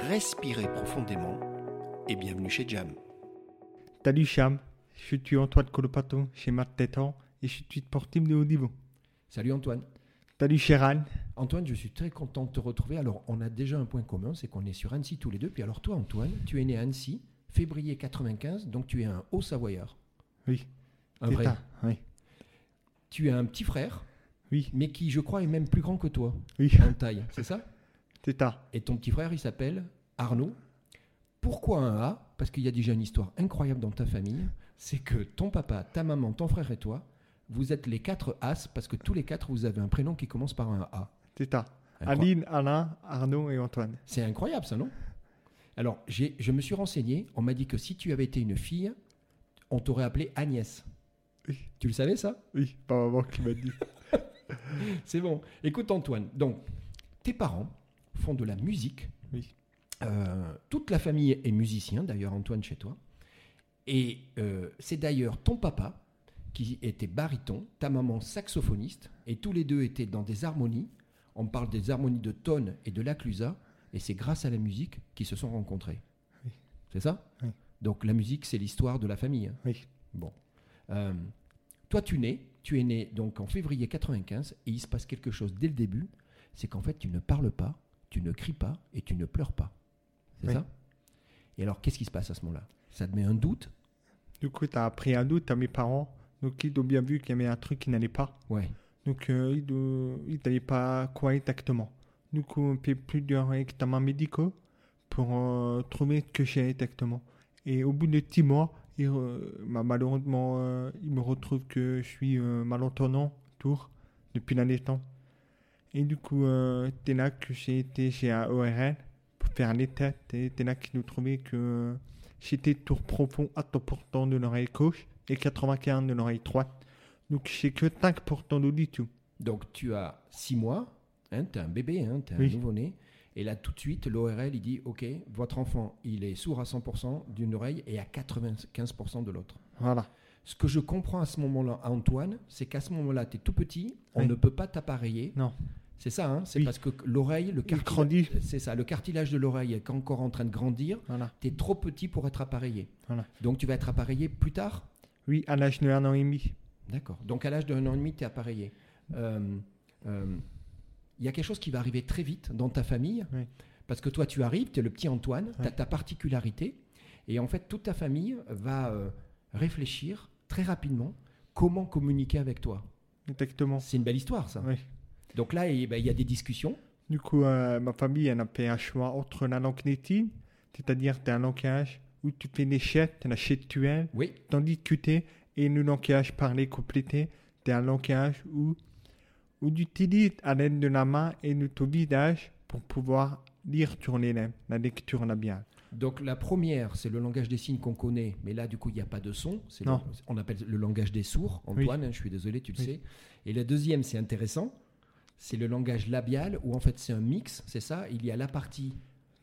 respirez profondément et bienvenue chez Jam. Salut Cham, je suis Antoine Colopato chez Matt Tétan et je suis sportif de haut niveau. Salut Antoine. Salut Gérald, Antoine, je suis très content de te retrouver. Alors, on a déjà un point commun, c'est qu'on est sur Annecy tous les deux. Puis alors toi, Antoine, tu es né à Annecy, février 95, donc tu es un haut savoyard. oui, Un vrai. ça, oui, Tu as un petit frère, oui, mais qui, je crois, est même plus grand que toi oui, en taille, c'est ça? Et ton petit frère, il s'appelle Arnaud. Pourquoi un A? Parce qu'il y a déjà une histoire incroyable dans ta famille. C'est que ton papa, ta maman, ton frère et toi, vous êtes les quatre As parce que tous les quatre, vous avez un prénom qui commence par un A. Incroyable. Aline, Alain, Arnaud et Antoine. C'est incroyable ça, non? Alors, je me suis renseigné. On m'a dit que si tu avais été une fille, on t'aurait appelé Agnès. Oui. Tu le savais ça? Oui, pas maman qui m'a dit. C'est bon. Écoute Antoine, donc tes parents font de la musique. Oui. Euh, toute la famille est musicien, d'ailleurs Antoine chez toi. Et euh, c'est d'ailleurs ton papa qui était baryton, ta maman saxophoniste, et tous les deux étaient dans des harmonies. On parle des harmonies de Tone et de Laclusa, et c'est grâce à la musique qu'ils se sont rencontrés. Oui. C'est ça? Oui. Donc la musique, c'est l'histoire de la famille. hein. Oui, Bon. Euh, toi, tu nais, tu es né donc en février 95 et il se passe quelque chose dès le début, c'est qu'en fait, tu ne parles pas, tu ne cries pas et tu ne pleures pas. C'est Oui. ça? Et alors, qu'est-ce qui se passe à ce moment-là? Ça te met un doute? Du coup, tu as appris un doute à mes parents. Donc, ils ont bien vu qu'il y avait un truc qui n'allait pas. Ouais. Donc, euh, ils n'allaient pas quoi exactement. Du coup, on fait plusieurs examens médicaux pour euh, trouver ce que j'ai exactement. Et au bout de six mois, il, euh, bah, malheureusement, euh, il me retrouve que je suis euh, malentendant, tour, depuis la naissance. Et du coup, euh, là que j'ai été chez un ORL pour faire les tests. Et c'est là qu'ils nous trouvaient que j'étais tour profond à 100% de l'oreille gauche et 95% de l'oreille droite. Donc, j'ai que 5% d'audition. Donc, tu as six mois, hein, tu es un bébé, hein, tu es Oui. un nouveau-né. Et là, tout de suite, l'ORL, il dit Ok, votre enfant, il est sourd à 100% d'une oreille et à 95% de l'autre. Voilà. Ce que je comprends à ce moment-là, Antoine, c'est qu'à ce moment-là, tu es tout petit, on Oui. ne peut pas t'appareiller. Non. C'est ça, hein c'est Oui. parce que l'oreille, le Il ça, le cartilage de l'oreille est encore en train de grandir. Voilà. Tu es trop petit pour être appareillé. Voilà. Donc tu vas être appareillé plus tard? Oui, à l'âge de un an et demi. D'accord. Donc à l'âge d'un an et demi, tu es appareillé. Euh, euh, Il y a quelque chose qui va arriver très vite dans ta famille. Oui. Parce que toi, tu arrives, tu es le petit Antoine, tu as ta particularité. Et en fait, toute ta famille va euh, réfléchir très rapidement comment communiquer avec toi. Exactement. C'est une belle histoire, ça. Oui. Donc là, eh ben, il y a des discussions. Du coup, euh, ma famille, elle a fait un choix entre la langue native, c'est-à-dire c'est un langage où tu fais les chètes, la chètuelle, Oui, t'en discuter, et le langage parlé complété, c'est un langage où, où tu utilises à l'aide de la main et de ton visage pour pouvoir lire sur les lèvres, la lecture labiale. Donc la première, c'est le langage des signes qu'on connaît, mais là du coup il n'y a pas de son. Le- Non. on appelle le langage des sourds. Antoine, hein, je suis désolé, tu le Oui. sais. Et la deuxième, c'est intéressant, c'est le langage labial où en fait c'est un mix, c'est ça. Il y a la partie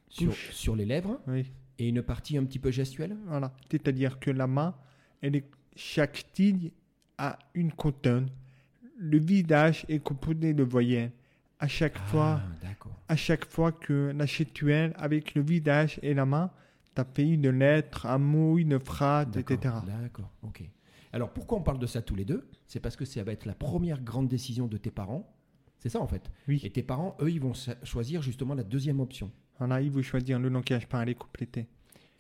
sur, sur les lèvres Oui, et une partie un petit peu gestuelle. voilà. C'est-à-dire que la main, elle est, chaque signe a une contonne. Le visage est composé de voyelles. À chaque fois, Ah, d'accord. à chaque fois que la gestuelle avec le visage et la main, t'as fait une lettre, un mot, une phrase, etc. D'accord, ok. Alors pourquoi on parle de ça tous les deux? C'est parce que ça va être la première grande décision de tes parents. C'est ça en fait. Oui. Et tes parents, eux, ils vont choisir justement la deuxième option. Voilà, il veut choisir le langage parlé complété.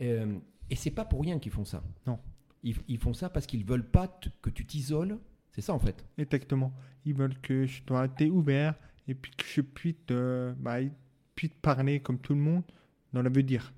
Euh, et c'est pas pour rien qu'ils font ça. Non. Ils, ils font ça parce qu'ils veulent pas que tu t'isoles. C'est ça en fait. Exactement. Ils veulent que je sois ouvert et puis que je puisse, euh, bah, puisse parler comme tout le monde dans le veut dire.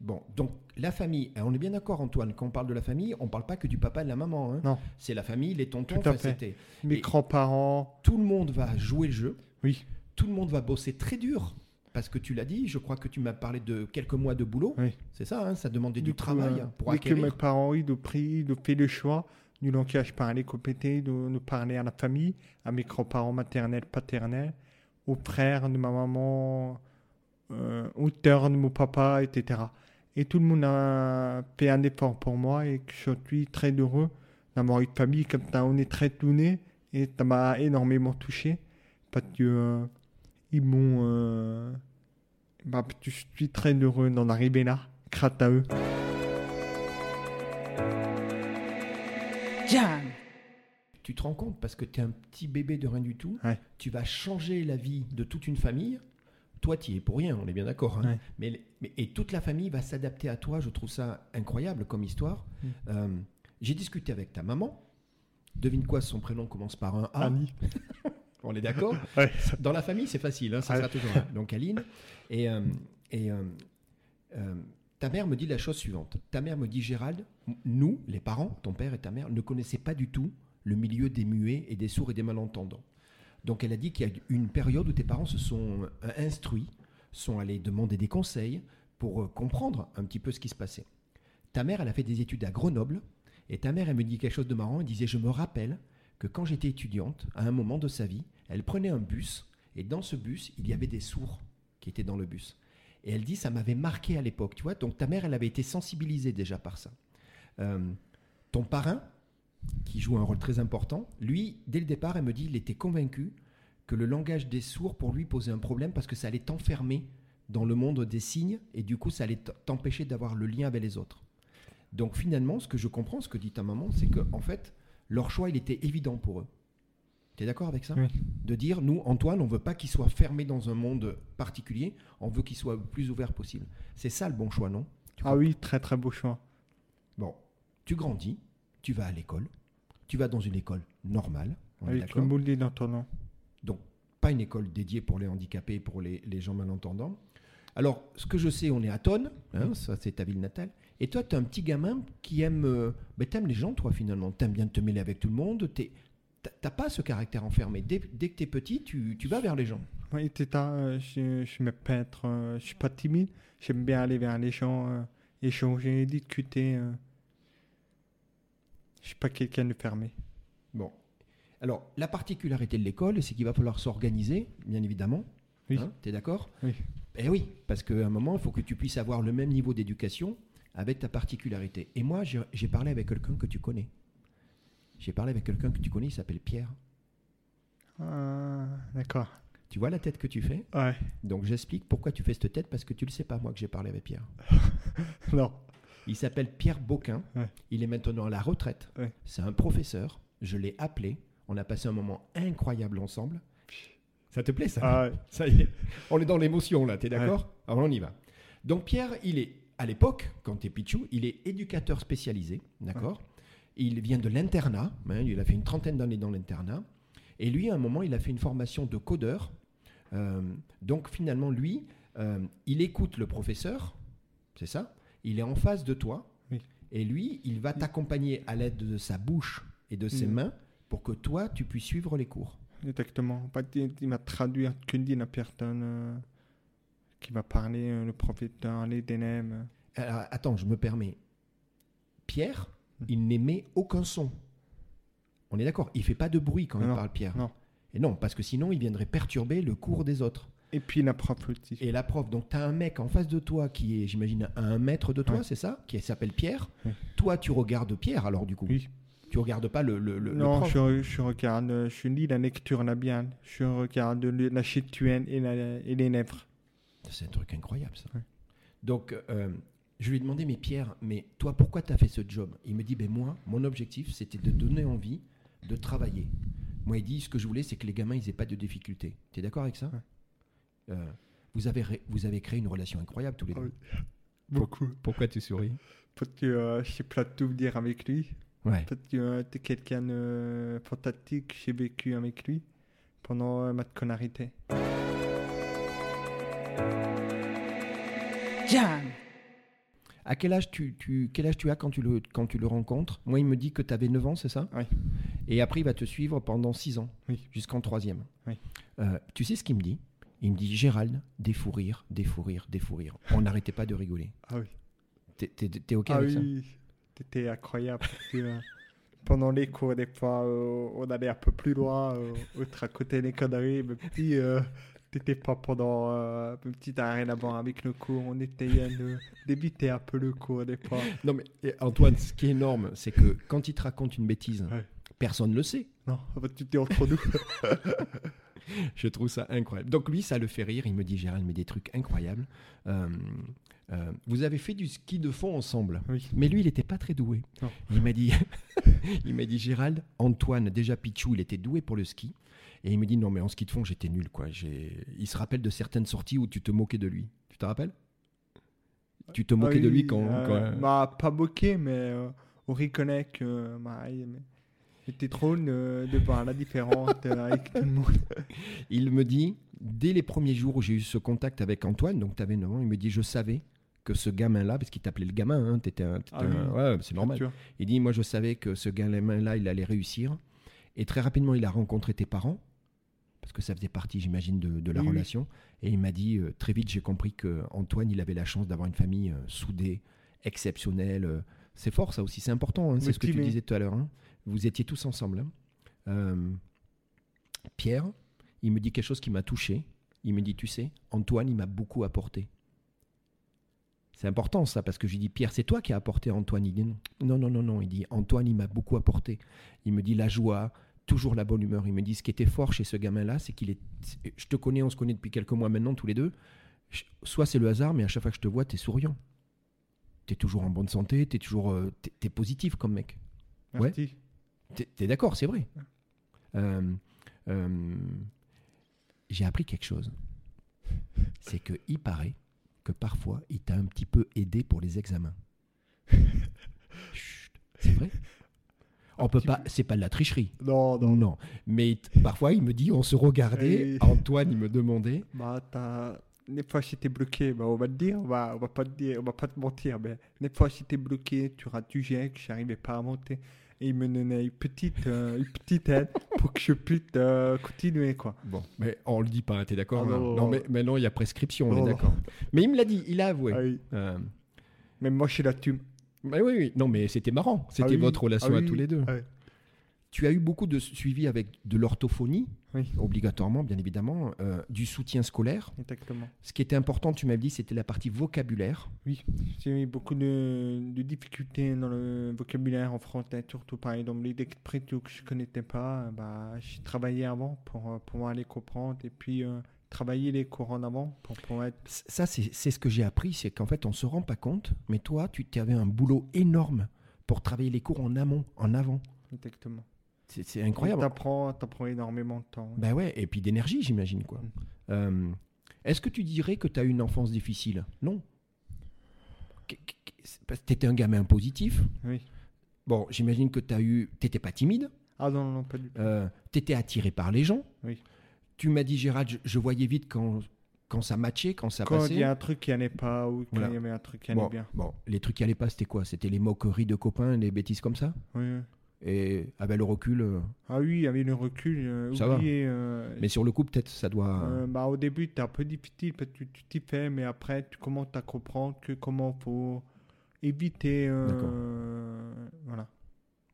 Bon, donc la famille, hein, on est bien d'accord Antoine, quand on parle de la famille, on parle pas que du papa et de la maman. hein. Non. C'est la famille, les tontons, c'était- Mes grands-parents, Tout le monde va jouer le jeu, oui, tout le monde va bosser très dur Parce que tu l'as dit, je crois que tu m'as parlé de quelques mois de boulot. Oui. C'est ça, hein, ça demandait du, coup, travail euh, pour dès que acquérir. mes parents ils ont pris, ils ont fait le choix, nous l'ont caché par les compétences, de nous parler à la famille, à mes grands-parents maternels, paternels, aux frères de ma maman, euh, aux de mon papa, etc. Et tout le monde a fait un effort pour moi et que je suis très heureux d'avoir une famille comme ça. On est très tournés et ça m'a énormément touché parce que euh, ils m'ont. euh, bah, je suis très heureux d'en arriver là, grâce à eux. Jam. Tu te rends compte parce que tu es un petit bébé de rien du tout, Ouais. tu vas changer la vie de toute une famille. Toi, tu y es pour rien, on est bien d'accord. hein. Ouais. Mais, mais- et toute la famille va s'adapter à toi. Je trouve ça incroyable comme histoire. Mm. Euh, J'ai discuté avec ta maman. Devine quoi, son prénom commence par un A. Annie. On est d'accord Ouais. Dans la famille, c'est facile, hein, ça Ouais. sera toujours un. Donc Aline. Et, euh, et euh, ta mère me dit la chose suivante. Ta mère me dit, Gérald, nous, les parents, ton père et ta mère, ne connaissaient pas du tout le milieu des muets et des sourds et des malentendants. Donc elle a dit qu'il y a une période où tes parents se sont euh, instruits, sont allés demander des conseils pour euh, comprendre un petit peu ce qui se passait. Ta mère, elle a fait des études à Grenoble, et ta mère, elle me dit quelque chose de marrant, elle disait, je me rappelle que quand j'étais étudiante, à un moment de sa vie, elle prenait un bus, et dans ce bus, il y avait des sourds qui étaient dans le bus. Et elle dit, ça m'avait marqué à l'époque, tu vois. Donc ta mère, elle avait été sensibilisée déjà par ça. Euh, ton parrain, qui joue un rôle très important, lui, dès le départ, elle me dit, il était convaincu que le langage des sourds, pour lui, posait un problème parce que ça allait t'enfermer dans le monde des signes, et du coup, ça allait t'empêcher d'avoir le lien avec les autres. Donc finalement, ce que je comprends, ce que dit ta maman, c'est que en fait, leur choix, il était évident pour eux. Tu es d'accord avec ça? Oui. De dire, nous, Antoine, on veut pas qu'il soit fermé dans un monde particulier, on veut qu'il soit le plus ouvert possible. C'est ça le bon choix, non? Tu Ah oui, très très beau choix. Bon, tu grandis, tu vas à l'école, tu vas dans une école normale, Avec le dans ton nom. donc pas une école dédiée pour les handicapés, pour les, les gens malentendants. Alors, ce que je sais, on est à Tonne, hein, ça c'est ta ville natale, et toi, tu es un petit gamin qui aime... Euh, ben, t'aimes les gens, toi, finalement. T'aimes bien te mêler avec tout le monde. t'es- t'as- pas ce caractère enfermé. Dès, dès que t'es petit, tu, tu vas vers les gens. Oui, c'est ça. euh, je, je me peintre. euh, je suis pas timide. J'aime bien aller vers les gens, euh, échanger, discuter. euh. Je suis pas quelqu'un de fermé. Bon. Alors, la particularité de l'école, c'est qu'il va falloir s'organiser, bien évidemment. Oui. T'es d'accord? Oui. Eh oui, parce qu'à un moment, il faut que tu puisses avoir le même niveau d'éducation avec ta particularité. Et moi, j'ai j'ai parlé avec quelqu'un que tu connais. J'ai parlé avec quelqu'un que tu connais, il s'appelle Pierre. Ah, d'accord. Tu vois la tête que tu fais? Ouais. Donc j'explique pourquoi tu fais cette tête, parce que tu le sais pas, moi, que j'ai parlé avec Pierre. Non. Il s'appelle Pierre. Ouais. Il est maintenant à la retraite. Ouais. C'est un professeur. Je l'ai appelé. On a passé un moment incroyable ensemble. Ça te plaît, ça Ah, ouais. Ça y est, on est dans l'émotion là, t'es d'accord Alors on y va. Donc Pierre, il est, à l'époque, quand t'es Pichou, il est éducateur spécialisé, d'accord Il vient de l'internat, hein, il a fait une trentaine d'années dans l'internat. Et lui, à un moment, il a fait une formation de codeur. Euh, donc finalement, lui, euh, il écoute le professeur, c'est ça Il est en face de toi. Oui. Et lui, il va t'accompagner à l'aide de sa bouche et de ses mains pour que toi, tu puisses suivre les cours. Exactement. Il, traduit ce que dit la personne euh, qui va parler, euh, le professeur, les dénèmes. Alors, attends, je me permets. Pierre, Hmm. il n'émet aucun son. On est d'accord Il fait pas de bruit quand il parle, Pierre. non. Et non, parce que sinon, il viendrait perturber le cours des autres. Et puis la prof aussi. Et la prof, donc tu as un mec en face de toi qui est, j'imagine, à un mètre de toi, Ouais. c'est ça? Qui s'appelle Pierre. Toi, tu regardes Pierre, alors du coup Oui. Tu regardes pas le, le, le- le non, prof je, je regarde, je lis la lecture labiale, je regarde la chituenne et, la, et les lèvres. C'est un truc incroyable, ça. Ouais. Donc, euh, je lui ai demandé, mais Pierre, mais toi, pourquoi tu as fait ce job? Il me dit, ben moi, mon objectif, c'était de donner envie de travailler. Moi, il dit, ce que je voulais, c'est que les gamins, ils aient pas de difficultés. Tu es d'accord avec ça? Ouais. Euh, vous, avez ré- vous avez créé une relation incroyable tous les deux. Ah oui. Beaucoup. Pourquoi tu souris? Parce que euh, pas tout vous dire avec lui. Ouais. Parce que euh, t'es quelqu'un de fantastique, j'ai vécu avec lui pendant euh, ma scolarité. Jam. À quel âge tu, tu- quel âge tu as quand tu le, quand tu le rencontres? Moi, il me dit que tu avais 9 ans, c'est ça? Oui. Et après, il va te suivre pendant 6 ans, Oui. jusqu'en troisième. Oui. Euh, tu sais ce qu'il me dit? Il me dit Gérald, des fous rires, des fous rires, des fous rires. On n'arrêtait pas de rigoler. Ah oui. T'es- OK Ah avec ça? oui, c'était incroyable. euh, pendant les cours, des fois, euh, on allait un peu plus loin, euh, autre à côté des conneries. Mais puis, euh, t'étais pas pendant euh, une petite arrêt là-bas avec le cours. On essayait de d'éviter un peu le cours, des fois. Non, mais et Antoine, ce qui est énorme, c'est que quand il te raconte une bêtise, Ouais. personne ne le sait. Non, tu t'es entre nous. Je trouve ça incroyable. Donc lui, ça le fait rire. Il me dit, Gérald, mais des trucs incroyables. Euh, euh, vous avez fait du ski de fond ensemble. oui. Mais lui, il n'était pas très doué. Non. Il m'a dit, il m'a dit, Gérald, Antoine, déjà Pichou, il était doué pour le ski. Et il me dit, non, mais en ski de fond, j'étais nul. Quoi. J'ai- Il se rappelle de certaines sorties où tu te moquais de lui. Tu te rappelles? Tu te moquais Ah de lui quand... euh, quand- bah, pas moqué, mais on reconnaît que bah, il- c'était drôle euh, de voir la différence euh, avec tout le monde. Il me dit, dès les premiers jours où j'ai eu ce contact avec Antoine, donc tu avais 9 ans, il me dit, je savais que ce gamin-là, parce qu'il t'appelait le gamin, hein, t'étais un- Ah oui. ouais, c'est normal. Il dit, moi je savais que ce gamin-là, il allait réussir. Et très rapidement, il a rencontré tes parents, parce que ça faisait partie, j'imagine, de, de la Oui, oui. relation. Et il m'a dit, euh, très vite, j'ai compris que Antoine, il avait la chance d'avoir une famille euh, soudée, exceptionnelle. euh. c'est fort, ça aussi, c'est important, hein, c'est ce que tu disais tout à l'heure. hein. Vous étiez tous ensemble. hein. Euh, Pierre, il me dit quelque chose qui m'a touché. Il me dit, tu sais, Antoine, il m'a beaucoup apporté. C'est important ça, parce que je lui dis, Pierre, c'est toi qui as apporté Antoine. Il dit, non, non, non, non, non. Il dit, Antoine, il m'a beaucoup apporté. Il me dit la joie, toujours la bonne humeur. Il me dit, ce qui était fort chez ce gamin-là, c'est qu'il est... Je te connais, on se connaît depuis quelques mois maintenant, tous les deux. Soit c'est le hasard, mais à chaque fois que je te vois, tu es souriant. Tu es toujours en bonne santé, tu es toujours... euh, t'es- t'es positif comme mec. Ouais. T'es t'es d'accord, c'est vrai. Euh, euh, J'ai appris quelque chose. C'est que il paraît que parfois il t'a un petit peu aidé pour les examens. C'est vrai. On peut pas. C'est pas de la tricherie. Non, non, Non. Mais parfois il me dit, on se regardait. Antoine, il me demandait. Bah. Des fois, si t'es bloqué, bah, on va te dire, on va, on va pas te dire, on va pas te mentir, mais des fois, si t'es bloqué, tu rates du que j'arrivais pas à monter, et il me donnait une petite, euh, une petite aide pour que je puisse euh, continuer, quoi. Bon, mais on le dit pas. T'es d'accord Ah, hein non, mais maintenant il y a prescription. On Non, est d'accord. Mais il me l'a dit. Il a avoué. Ah oui. Euh, Même moi, je suis là, tu... mais oui, oui. Non, mais c'était marrant. C'était Ah oui, votre relation ah à tous les deux. Tu as eu beaucoup de suivi avec de l'orthophonie, Oui, obligatoirement, bien évidemment, euh, du soutien scolaire. exactement. Ce qui était important, tu m'as dit, c'était la partie vocabulaire. Oui, j'ai eu beaucoup de, de difficultés dans le vocabulaire en français, surtout par exemple les expressions que je connaissais pas. Bah, j'ai travaillé avant pour euh, pouvoir les comprendre et puis euh, travailler les cours en avant pour pouvoir être. Ça, c'est c'est ce que j'ai appris, c'est qu'en fait, on se rend pas compte, mais toi, tu avais un boulot énorme pour travailler les cours en amont, en avant. Exactement. C'est incroyable. T'apprends, t'apprends énormément de temps. Ben ouais, et puis d'énergie, j'imagine, quoi. Mm. Euh, Est-ce que tu dirais que tu as eu une enfance difficile? Non. Tu étais un gamin positif. Oui. Bon, j'imagine que tu as eu. T'étais pas timide. Ah non, non, pas du tout. Euh, t'étais attiré par les gens. Oui. Tu m'as dit, Gérald, je, je voyais vite quand, quand ça matchait, quand ça Quand passait. il y a un truc qui allait pas ou quand Voilà. il y avait un truc qui allait bon, bien. bon, les trucs qui allaient pas, c'était quoi? C'était les moqueries de copains, les bêtises comme ça? Oui, oui. Et avec le recul. euh, Ah oui, avait le recul. euh, Ça va. euh, Mais sur le coup, peut-être, ça doit. Bah, au début, c'est un peu difficile parce que tu t'y fais, mais après, tu commences à comprendre que comment faut éviter. D'accord. voilà.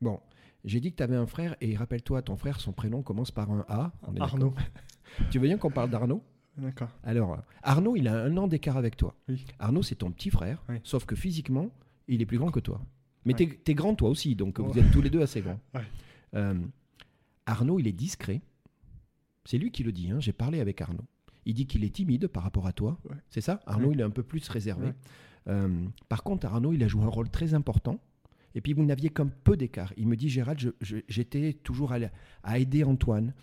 Bon, j'ai dit que tu avais un frère, et rappelle-toi, ton frère, son prénom commence par un A. on est Arnaud. Tu veux bien qu'on parle d'Arnaud? D'accord. Alors, Arnaud, il a un an d'écart avec toi. Oui. Arnaud, c'est ton petit frère, Oui. sauf que physiquement, il est plus grand que toi. Mais Ouais. t'es es grand toi aussi, donc vous êtes tous les deux assez grands. Euh, Arnaud, il est discret. C'est lui qui le dit, hein, j'ai parlé avec Arnaud. Il dit qu'il est timide par rapport à toi. C'est ça? Arnaud, il est un peu plus réservé. Euh, par contre, Arnaud, il a joué un rôle très important. Et puis, vous n'aviez qu'un peu d'écart. Il me dit, Gérald, j'étais toujours à, aider Antoine,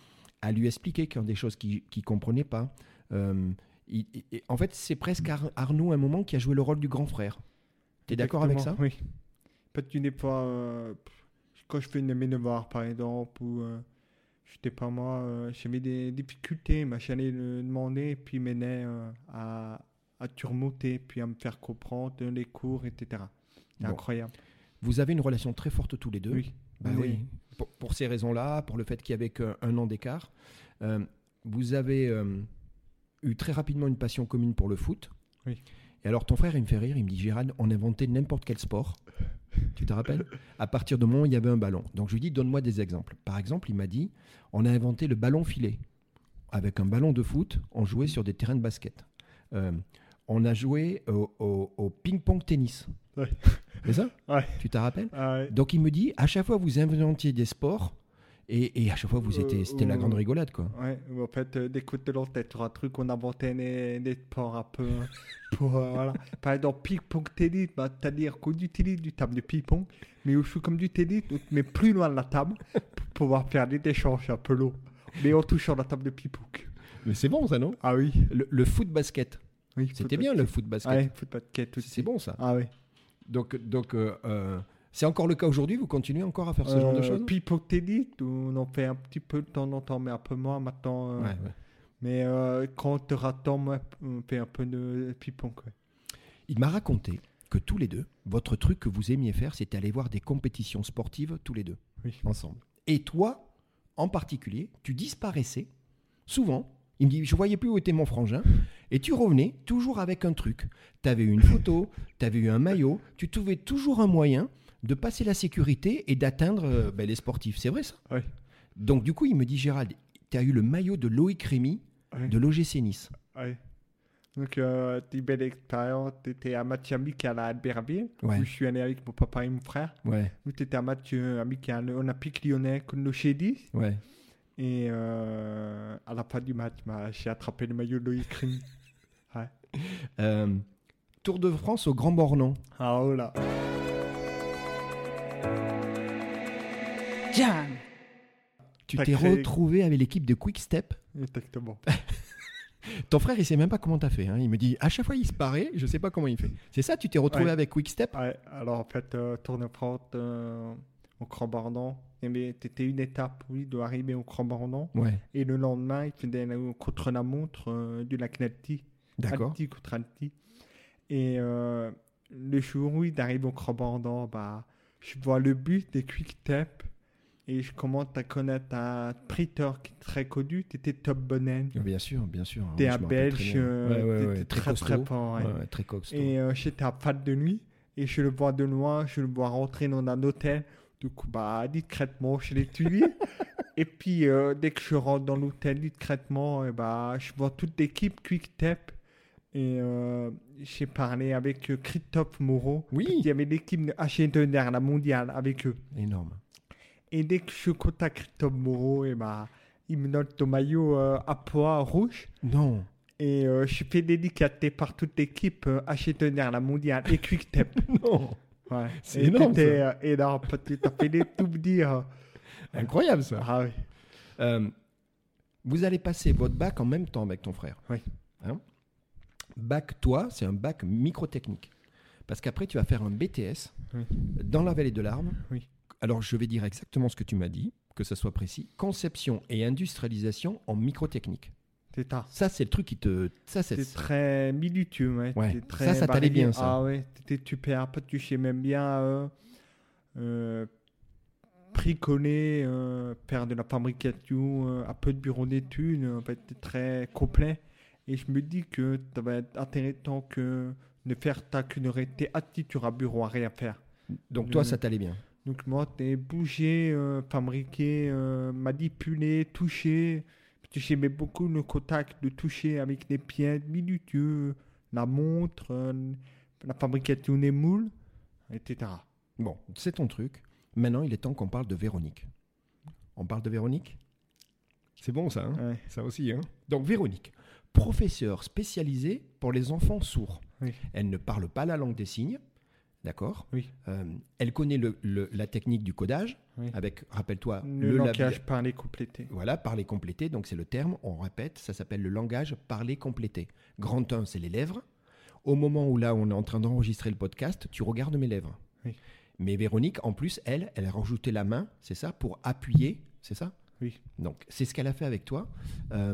à lui expliquer qu'il y a des choses qu'il ne comprenait pas. Euh, il- il- en fait, c'est presque Ar- Arnaud, à un moment, qui a joué le rôle du grand frère. Tu es d'accord avec ça? Oui. Parce que des fois, euh, quand je fais une- mes devoirs, par exemple, ou euh, je sais pas moi, euh, j'avais des difficultés, mais j'allais le demander, puis m'aidait à, à surmonter, puis à me faire comprendre les cours, etc. C'est Bon. incroyable. Vous avez une relation très forte tous les deux. Oui. Bah oui. Pour, pour ces raisons-là, pour le fait qu'il y avait qu'un un an d'écart, euh, vous avez. euh, eu très rapidement une passion commune pour le foot. Oui. Et alors ton frère, il me fait rire, il me dit Gérald, on inventait n'importe quel sport. Tu te rappelles? À partir du moment où il y avait un ballon. Donc je lui dis, donne-moi des exemples. Par exemple, il m'a dit, on a inventé le ballon filet. Avec un ballon de foot, on jouait sur des terrains de basket. Euh, on a joué au, au- au ping-pong tennis. Ouais. C'est ça? Ouais. Tu te rappelles? Ah ouais. Donc il me dit, à chaque fois vous inventiez des sports, et, et à chaque fois vous Euh, étiez, c'était la euh, grande rigolade quoi. Ouais, ou en fait, euh, d'écouter leur tête sur un truc qu'on inventait des, des sports un peu. hein, pour, euh, voilà. Par exemple, ping-pong tennis, bah, c'est-à-dire qu'on utilise du table de ping-pong, mais on joue comme du tennis, on te met plus loin de la table pour pouvoir faire des échanges un peu lourds. Mais en touchant la table de ping-pong. Mais c'est bon ça non? Ah oui. le, le foot basket, oui c'était bien le foot basket. Ouais, foot basket aussi. c'est bon ça. Ah oui. Donc, donc euh, euh, c'est encore le cas aujourd'hui, vous continuez encore à faire ce genre de Euh, choses tennis, on en fait un petit peu de temps en temps, mais un peu moins maintenant. euh, Ouais, ouais. Mais euh, quand on te rattend, on fait un peu de ouais. Il m'a raconté que tous les deux, votre truc que vous aimiez faire, c'était aller voir des compétitions sportives tous les deux, Oui. ensemble. Et toi, en particulier, tu disparaissais souvent. Il me dit, je voyais plus où était mon frangin. Et tu revenais toujours avec un truc. Tu avais eu une photo, tu avais eu un maillot. Tu trouvais toujours un moyen de passer la sécurité et d'atteindre euh, ben, les sportifs. C'est vrai ça Oui. Donc du coup, il me dit, Gérald, tu as eu le maillot de Loïc Rémy Ouais. de l'OGC Nice. Ouais. Donc, euh, c'était une belle expérience. Tu étais un match amical à Albertville, Ouais. où je suis allé avec mon papa et mon frère. Ouais, Nous, c'était un match amical olympique lyonnais contre nos Chédis. ouais. Et euh, à la fin du match, bah, j'ai attrapé le maillot de Loïc Rémy. Euh, Tour de France au Grand Bornand. Ah, oh là. Jam. Tu t'es créé- retrouvé avec l'équipe de Quick Step. Exactement. Ton frère, il sait même pas comment t'as fait. hein. Il me dit, à chaque fois, il se paraît, je sais pas comment il fait. C'est ça, tu t'es retrouvé Ouais. avec Quick Step Ouais, alors en fait, euh, Tour de France euh, au Grand Bornand, c'était une étape, oui, de arriver au Grand. Ouais, Et le lendemain, il faisait le contre-la-montre euh, du lac Nalty. d'accord. Alti contre Alti. Et euh, le jour où il arrive au Grand bah, je vois le but des Quick Step et je commence à connaître un traiteur qui est très connu, c'était Top Bonnen. Bien sûr, bien sûr. T'es Oui, je un Belge, euh, très très fort. très costaud. Et euh, j'étais à Pat de nuit et je le vois de loin, je le vois rentrer dans un hôtel. Du coup, bah, discrètement, je l'ai tué. et puis, euh, dès que je rentre dans l'hôtel discrètement, et bah, je vois toute l'équipe Quick Step. Et euh, j'ai parlé avec euh, Christophe Moreau. Oui. Il y avait l'équipe de H2R, la mondiale, avec eux. Énorme. Et dès que je contacte Christophe Moreau, et bah, il me donne ton maillot euh, à poids rouge. Non. Et euh, je suis fait dédicater par toute l'équipe H2R, la mondiale et Quick Step. Non. Ouais. C'est énorme, C'était euh, énorme. Tu t'as fait des tout me dire. Incroyable ça. Ah oui. Vous allez passer votre bac en même temps avec ton frère. Oui. Hein? Bac, toi, c'est un bac microtechnique. Parce qu'après, tu vas faire un BTS Oui. dans la vallée de l'Arme. Oui. Alors, je vais dire exactement ce que tu m'as dit, que ce soit précis. Conception et industrialisation en microtechnique. C'est ça. Ça, c'est le truc qui te. Ça, c'est. Très minutieux. Ouais. Ouais. C'était très Ça, ça t'allait bien, ça. Ah ouais, super. Tu sais même bien euh, euh, bricoler, euh, faire de la fabrication, euh, un peu de bureau d'études. En fait, très complet. Et je me dis que ça va être intéressant que de faire ta qu'une resté assis sur un bureau à rien faire. Donc, toi, ça t'allait bien. Donc moi, t'es bougé, euh, fabriqué, euh, manipulé, touché. Parce que J'aimais beaucoup le contact de toucher avec les pieds minutieux, la montre, euh, la fabrication des moules, etc. Bon, c'est ton truc. Maintenant, il est temps qu'on parle de Véronique. On parle de Véronique? C'est bon, ça, hein? Ouais. Ça aussi, hein? Donc, Véronique, professeure spécialisée pour les enfants sourds. Oui. Elle ne parle pas la langue des signes, d'accord Oui. Euh, Elle connaît le- le- la technique du codage, Oui. avec, rappelle-toi, Le, le langage parlé complété. Voilà, parler complété, donc c'est le terme, on répète, ça s'appelle le langage parler complété. Grand 1, c'est les lèvres. Au moment où là, on est en train d'enregistrer le podcast, tu regardes mes lèvres. Oui. Mais Véronique, en plus, elle, elle a rajouté la main, c'est ça, pour appuyer, c'est ça? Oui. Donc, c'est ce qu'elle a fait avec toi. Euh,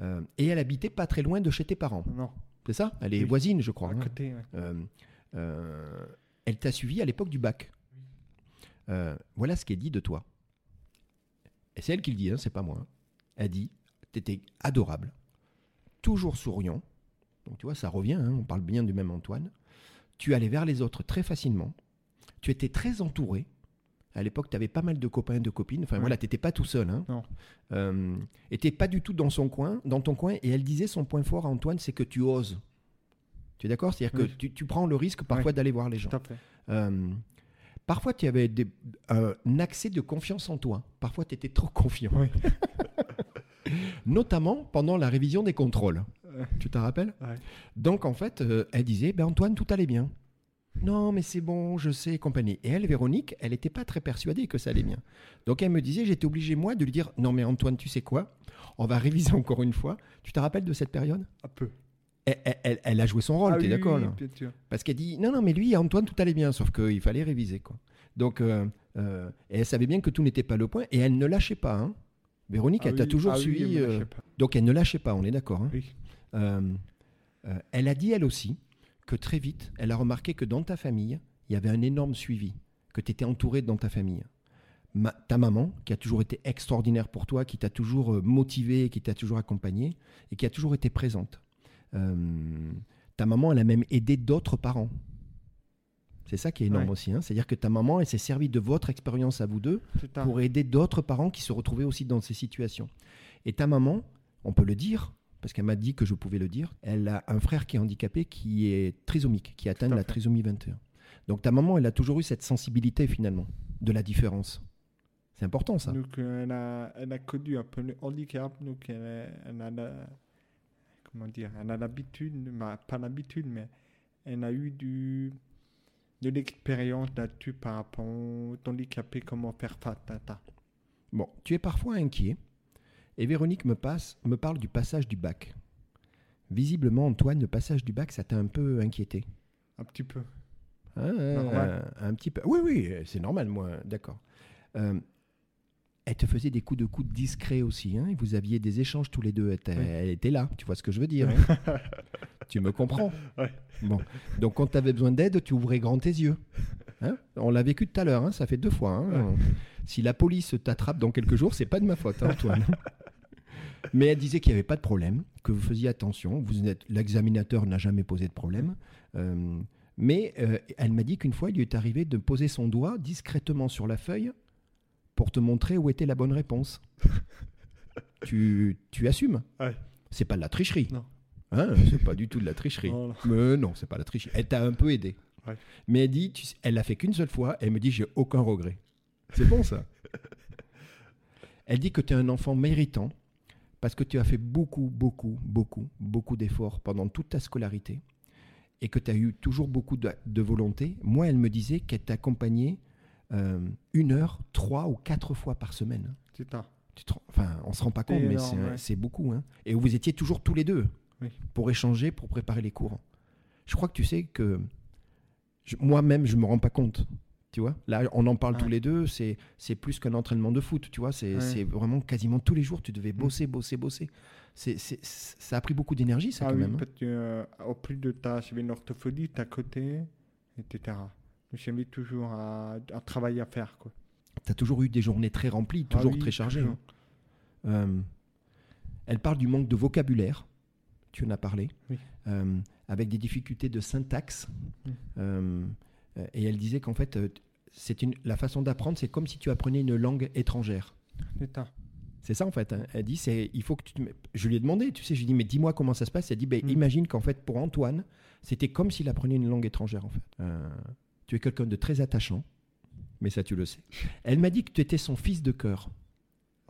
euh, et elle habitait pas très loin de chez tes parents, Non, c'est ça? Elle est Oui. voisine, je crois. à hein. côté. ouais. Euh, euh, elle t'a suivi à l'époque du bac. Voilà ce qu'elle dit de toi. Et c'est elle qui le dit, hein, c'est pas moi. hein. Elle dit T'étais adorable. toujours souriant. Donc tu vois, ça revient, hein, on parle bien du même Antoine. Tu allais vers les autres très facilement. Tu étais très entouré. À l'époque, tu avais pas mal de copains et de copines. Enfin Ouais. voilà, tu n'étais pas tout seul. Hein. Non. Euh, et t'es pas du tout dans son coin, dans ton coin. Et elle disait son point fort à Antoine, c'est que tu oses. Tu es d'accord? C'est-à-dire Oui. que tu, tu prends le risque parfois d'aller voir les gens. Tout à fait. Euh, parfois, tu avais des- euh, un accès de confiance en toi. Parfois, tu étais trop confiant. Oui. Notamment pendant la révision des contrôles. Tu te rappelles? Ouais. Donc, en fait, euh, elle disait ben, Antoine, tout allait bien. Non, mais c'est bon, je sais, et compagnie. Et elle, Véronique, elle n'était pas très persuadée que ça allait bien. Donc, elle me disait j'étais obligé, moi, de lui dire Non, mais Antoine, tu sais quoi? On va réviser encore une fois. Tu te rappelles de cette période? Un peu. elle, elle- a joué son rôle, Ah tu es oui, d'accord oui, bien parce qu'elle dit non, non, mais lui, Antoine, tout allait bien, sauf qu'il fallait réviser. Quoi. Donc, euh, euh, et elle savait bien que tout n'était pas le point, et elle ne lâchait pas. hein. Véronique, Ah elle t'a toujours ah suivi. euh, donc, elle ne lâchait pas, on est d'accord. hein. Oui. Elle a dit, elle aussi, que très vite, elle a remarqué que dans ta famille, il y avait un énorme suivi, que tu étais entouré dans ta famille. Ma- ta maman, qui a toujours été extraordinaire pour toi, qui t'a toujours euh, motivé, qui t'a toujours accompagné, et qui a toujours été présente. Euh, ta maman, elle a même aidé d'autres parents. C'est ça qui est énorme Ouais. aussi. hein. C'est-à-dire que ta maman, elle s'est servie de votre expérience à vous deux pour aider d'autres parents qui se retrouvaient aussi dans ces situations. Et ta maman, on peut le dire, parce qu'elle m'a dit que je pouvais le dire, elle a un frère qui est handicapé, qui est trisomique, qui atteint la fait. trisomie 21. Donc ta maman, elle a toujours eu cette sensibilité finalement de la différence. C'est important ça. Donc, elle, a, elle a connu un peu le handicap, donc elle, a- elle a la- comment dire, elle a l'habitude, bah, pas l'habitude, mais elle a eu du, de l'expérience là-dessus par rapport au handicapé, comment faire face à ça. Bon, tu es parfois inquiet, et Véronique me, passe, me parle du passage du bac. Visiblement, Antoine, le passage du bac, ça t'a un peu inquiété. Un petit peu. Hein, Normal. un petit peu. Oui, oui, c'est normal, moi, d'accord. Euh, elle te faisait des coups de coude discrets aussi, hein, et vous aviez des échanges tous les deux. Elle, était- Oui. elle était là, tu vois ce que je veux dire. hein tu me comprends. Ouais. Bon. Donc, quand tu avais besoin d'aide, tu ouvrais grand tes yeux. Hein On l'a vécu tout à l'heure, ça fait deux fois. Si la police t'attrape dans quelques jours, c'est pas de ma faute, Antoine. Mais elle disait qu'il n'y avait pas de problème, que vous faisiez attention. Vous êtes l'examinateur n'a jamais posé de problème. Euh, mais euh, elle m'a dit qu'une fois, il lui est arrivé de poser son doigt discrètement sur la feuille pour te montrer où était la bonne réponse. tu, tu assumes? Ouais. C'est pas de la tricherie. Non. Hein, c'est pas du tout de la tricherie. Voilà. Mais non, c'est pas la tricherie. Elle t'a un peu aidé. Ouais. Mais elle dit, tu elle l'a fait qu'une seule fois. Elle me dit, j'ai aucun regret. C'est bon ça. elle dit que tu es un enfant méritant parce que tu as fait beaucoup, beaucoup, beaucoup, beaucoup d'efforts pendant toute ta scolarité et que tu as eu toujours beaucoup de, de volonté. Moi, elle me disait qu'elle t'accompagnait euh, une heure, trois ou quatre fois par semaine. C'est ça. Tu te enfin, on se rend pas compte, mais c'est ouais. beaucoup. hein. Et vous étiez toujours tous les deux Oui. pour échanger, pour préparer les cours. Je crois que tu sais que moi-même, je me rends pas compte. Tu vois, là, on en parle Ouais. tous les deux. C'est c'est plus qu'un entraînement de foot. Tu vois, c'est Ouais. c'est vraiment quasiment tous les jours. Tu devais bosser, bosser, bosser. C'est c'est- ça a pris beaucoup d'énergie, ça ah quand oui, même. hein. euh, au plus de ta, j'avais une orthophoniste à côté, etc. J'avais toujours un, un travail à faire, quoi. Tu as toujours eu des journées très remplies, Ah toujours oui, très chargées. toujours. hein. Euh, elle parle du manque de vocabulaire, tu en as parlé, Oui. euh, avec des difficultés de syntaxe. Mm. Euh, et elle disait qu'en fait, euh, c'est une, la façon d'apprendre, c'est comme si tu apprenais une langue étrangère. C'est ça. C'est ça en fait. hein. Elle dit, c'est, il faut que tu. te Je lui ai demandé, tu sais, je lui ai dit, mais dis-moi comment ça se passe. Elle dit, ben, Mm. imagine qu'en fait, pour Antoine, c'était comme s'il apprenait une langue étrangère en fait. Euh, tu es quelqu'un de très attachant, mais ça tu le sais. Elle m'a dit que tu étais son fils de cœur.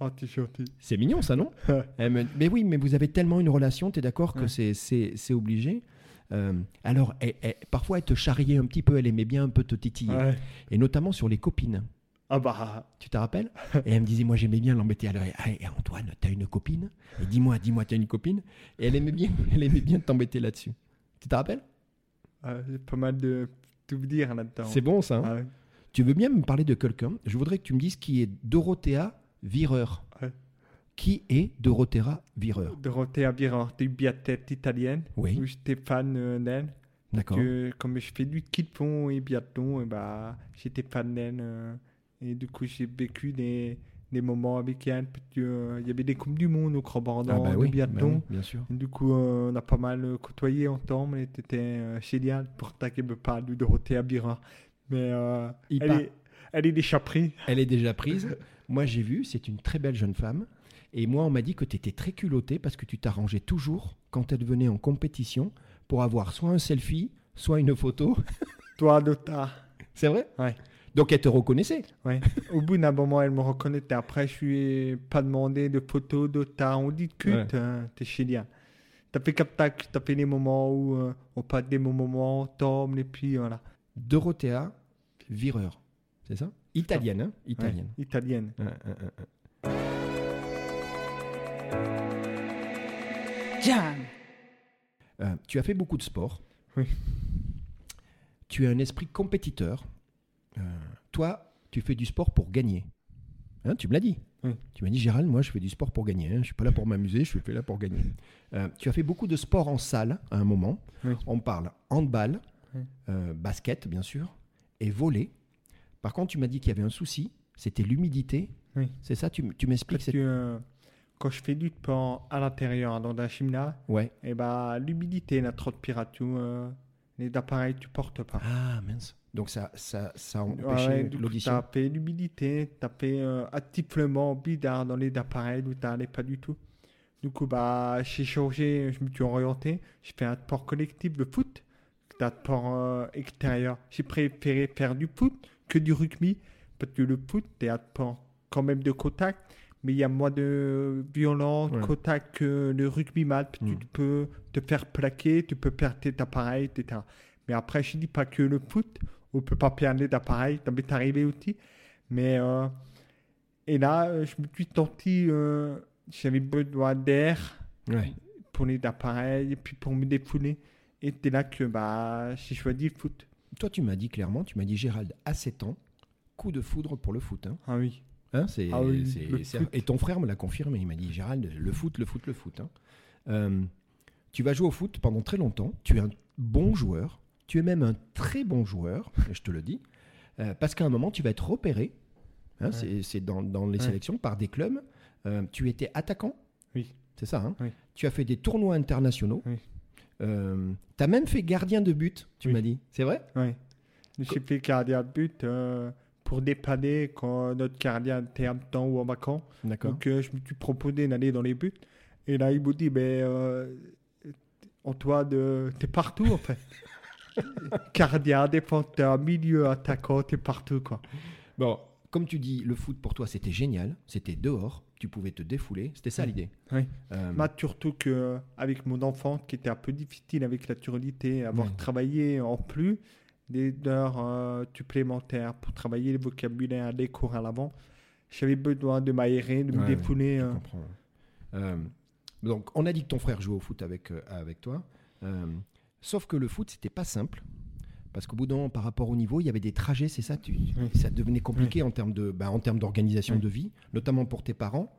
Oh, t'es gentil. C'est mignon ça, non? Ouais. Elle me- Mais oui, mais vous avez tellement une relation, tu es d'accord que Ouais. c'est, c'est, c'est obligé. Euh, alors, elle- elle- parfois, elle te charriait un petit peu, elle aimait bien un peu te titiller. Ouais. Et notamment sur les copines. Ah bah, Tu te rappelles? Et elle me disait, moi j'aimais bien l'embêter. Alors, et Antoine, t'as une copine? Et dis-moi, dis-moi, t'as une copine? Et elle aimait bien, elle aimait bien t'embêter là-dessus. Tu te rappelles? Euh, j'ai pas mal de tout dire là-dedans. C'est bon ça. hein? Ah ouais. Tu veux bien me parler de quelqu'un? Je voudrais que tu me dises qui est Dorothea Vireur. Qui est Dorothea Vireur? Dorothea Birard, des biathlètes italiennes. Oui, J'étais fan euh, d'elle. d'accord. Comme je fais du ski de fond et biathlon, et bah, j'étais fan d'elle. euh, et du coup, j'ai vécu des, des moments avec que, euh, Il y avait des Coupes du Monde au Crobordant, Ah bah de oui, bah biathlon. oui, bien sûr. Du coup, euh, on a pas mal côtoyé ensemble. Et c'était euh, génial pour ta qui me parle de Dorothée Abira. Mais euh, elle, est, elle est déjà prise. Elle est déjà prise. Moi, j'ai vu, c'est une très belle jeune femme. Et moi, on m'a dit que tu étais très culotté parce que tu t'arrangeais toujours quand elle venait en compétition pour avoir soit un selfie, soit une photo. Toi, Dota. C'est vrai? Ouais. Donc, elle te reconnaissait? Ouais. Au bout d'un moment, elle me reconnaissait. Après, je lui ai pas demandé de photos, Dota. On dit culte, Ouais. hein, t'es génial. T'as fait Captac, t'as fait des moments où euh, on passe des bons moments ensemble. Et puis voilà. Dorothea Vireur. C'est ça? Italienne, hein? Ouais, Italienne. italienne. Jam. Euh, tu as fait beaucoup de sport. Oui. Tu as un esprit compétiteur. Euh, toi, tu fais du sport pour gagner. Hein, tu me l'as dit. Oui. Tu m'as dit, Gérald, moi, je fais du sport pour gagner. hein. Je suis pas là pour m'amuser, je suis là pour gagner. Euh, tu as fait beaucoup de sport en salle à un moment. Oui. On parle handball, Oui. euh, basket, bien sûr, et volley. Par contre, tu m'as dit qu'il y avait un souci, c'était l'humidité. Oui. C'est ça Tu, tu m'expliques euh, quand je fais du sport à l'intérieur, dans un gymnase, Ouais. et bah, l'humidité, la trop de piratou, euh, les appareils, tu portes pas. Ah, mince. Donc, ça, ça, ça a Ouais, l'audition. T'as fait l'humidité, t'as fait euh, attiflement bizarre dans les appareils où t'allais pas du tout. Du coup, bah, j'ai changé, je me suis orienté. J'ai fait un sport collectif, le foot. Un sport euh, extérieur. J'ai préféré faire du foot que du rugby. Parce que le foot, c'est un sport quand même de contact. Mais il y a moins de violence, Ouais. contact que le rugby mat. Que Mm. Tu peux te faire plaquer, tu peux perdre tes appareils, etc. Mais après, je dis pas que le foot, on peut pas perdre les appareils, ça m'est arrivé aussi. Mais, euh, et là, euh, je me suis senti, euh, j'avais besoin d'air Ouais. pour les appareils et puis pour me défouler. Et c'est là que bah, j'ai choisi le foot. Toi, tu m'as dit clairement, tu m'as dit Gérald, à 7 ans, coup de foudre pour le foot. Hein. Ah oui. Hein, c'est, Ah oui. Et ton frère me l'a confirmé. Il m'a dit Gérald, le foot, le foot, le foot. hein. Euh, tu vas jouer au foot pendant très longtemps. Tu es un bon joueur. Tu es même un très bon joueur, je te le dis. Euh, parce qu'à un moment, tu vas être repéré. hein, Ouais. c'est, dans, dans les Ouais. sélections par des clubs. Euh, tu étais attaquant. Oui. C'est ça. hein Oui. Tu as fait des tournois internationaux. Oui. tu as même fait gardien de but, tu Oui. m'as dit. C'est vrai? Ouais. J'ai fait gardien de but euh, pour dépanner quand notre gardien était absent ou en vacances. Donc euh, je me suis proposé d'aller dans les buts. Et là, il me dit, mais euh, Antoine, euh, t'es partout en fait. Gardien, défenseur, milieu, attaquant, t'es partout quoi. Bon, comme tu dis, le foot pour toi c'était génial, c'était dehors, tu pouvais te défouler, c'était ça l'idée. Oui. Euh, Moi, surtout que avec mon enfant, qui était un peu difficile avec la turilité, avoir travaillé en plus des heures euh, supplémentaires pour travailler le vocabulaire, les cours à l'avant, j'avais besoin de m'aérer, de me ouais, défouler. je euh. Euh, donc on a dit que ton frère jouait au foot avec, avec toi, sauf que le foot c'était pas simple. Parce qu'au bout d'un moment, par rapport au niveau, il y avait des trajets, c'est ça, tu, Oui. ça devenait compliqué en termes de, bah, en termes d'organisation Oui. de vie, notamment pour tes parents.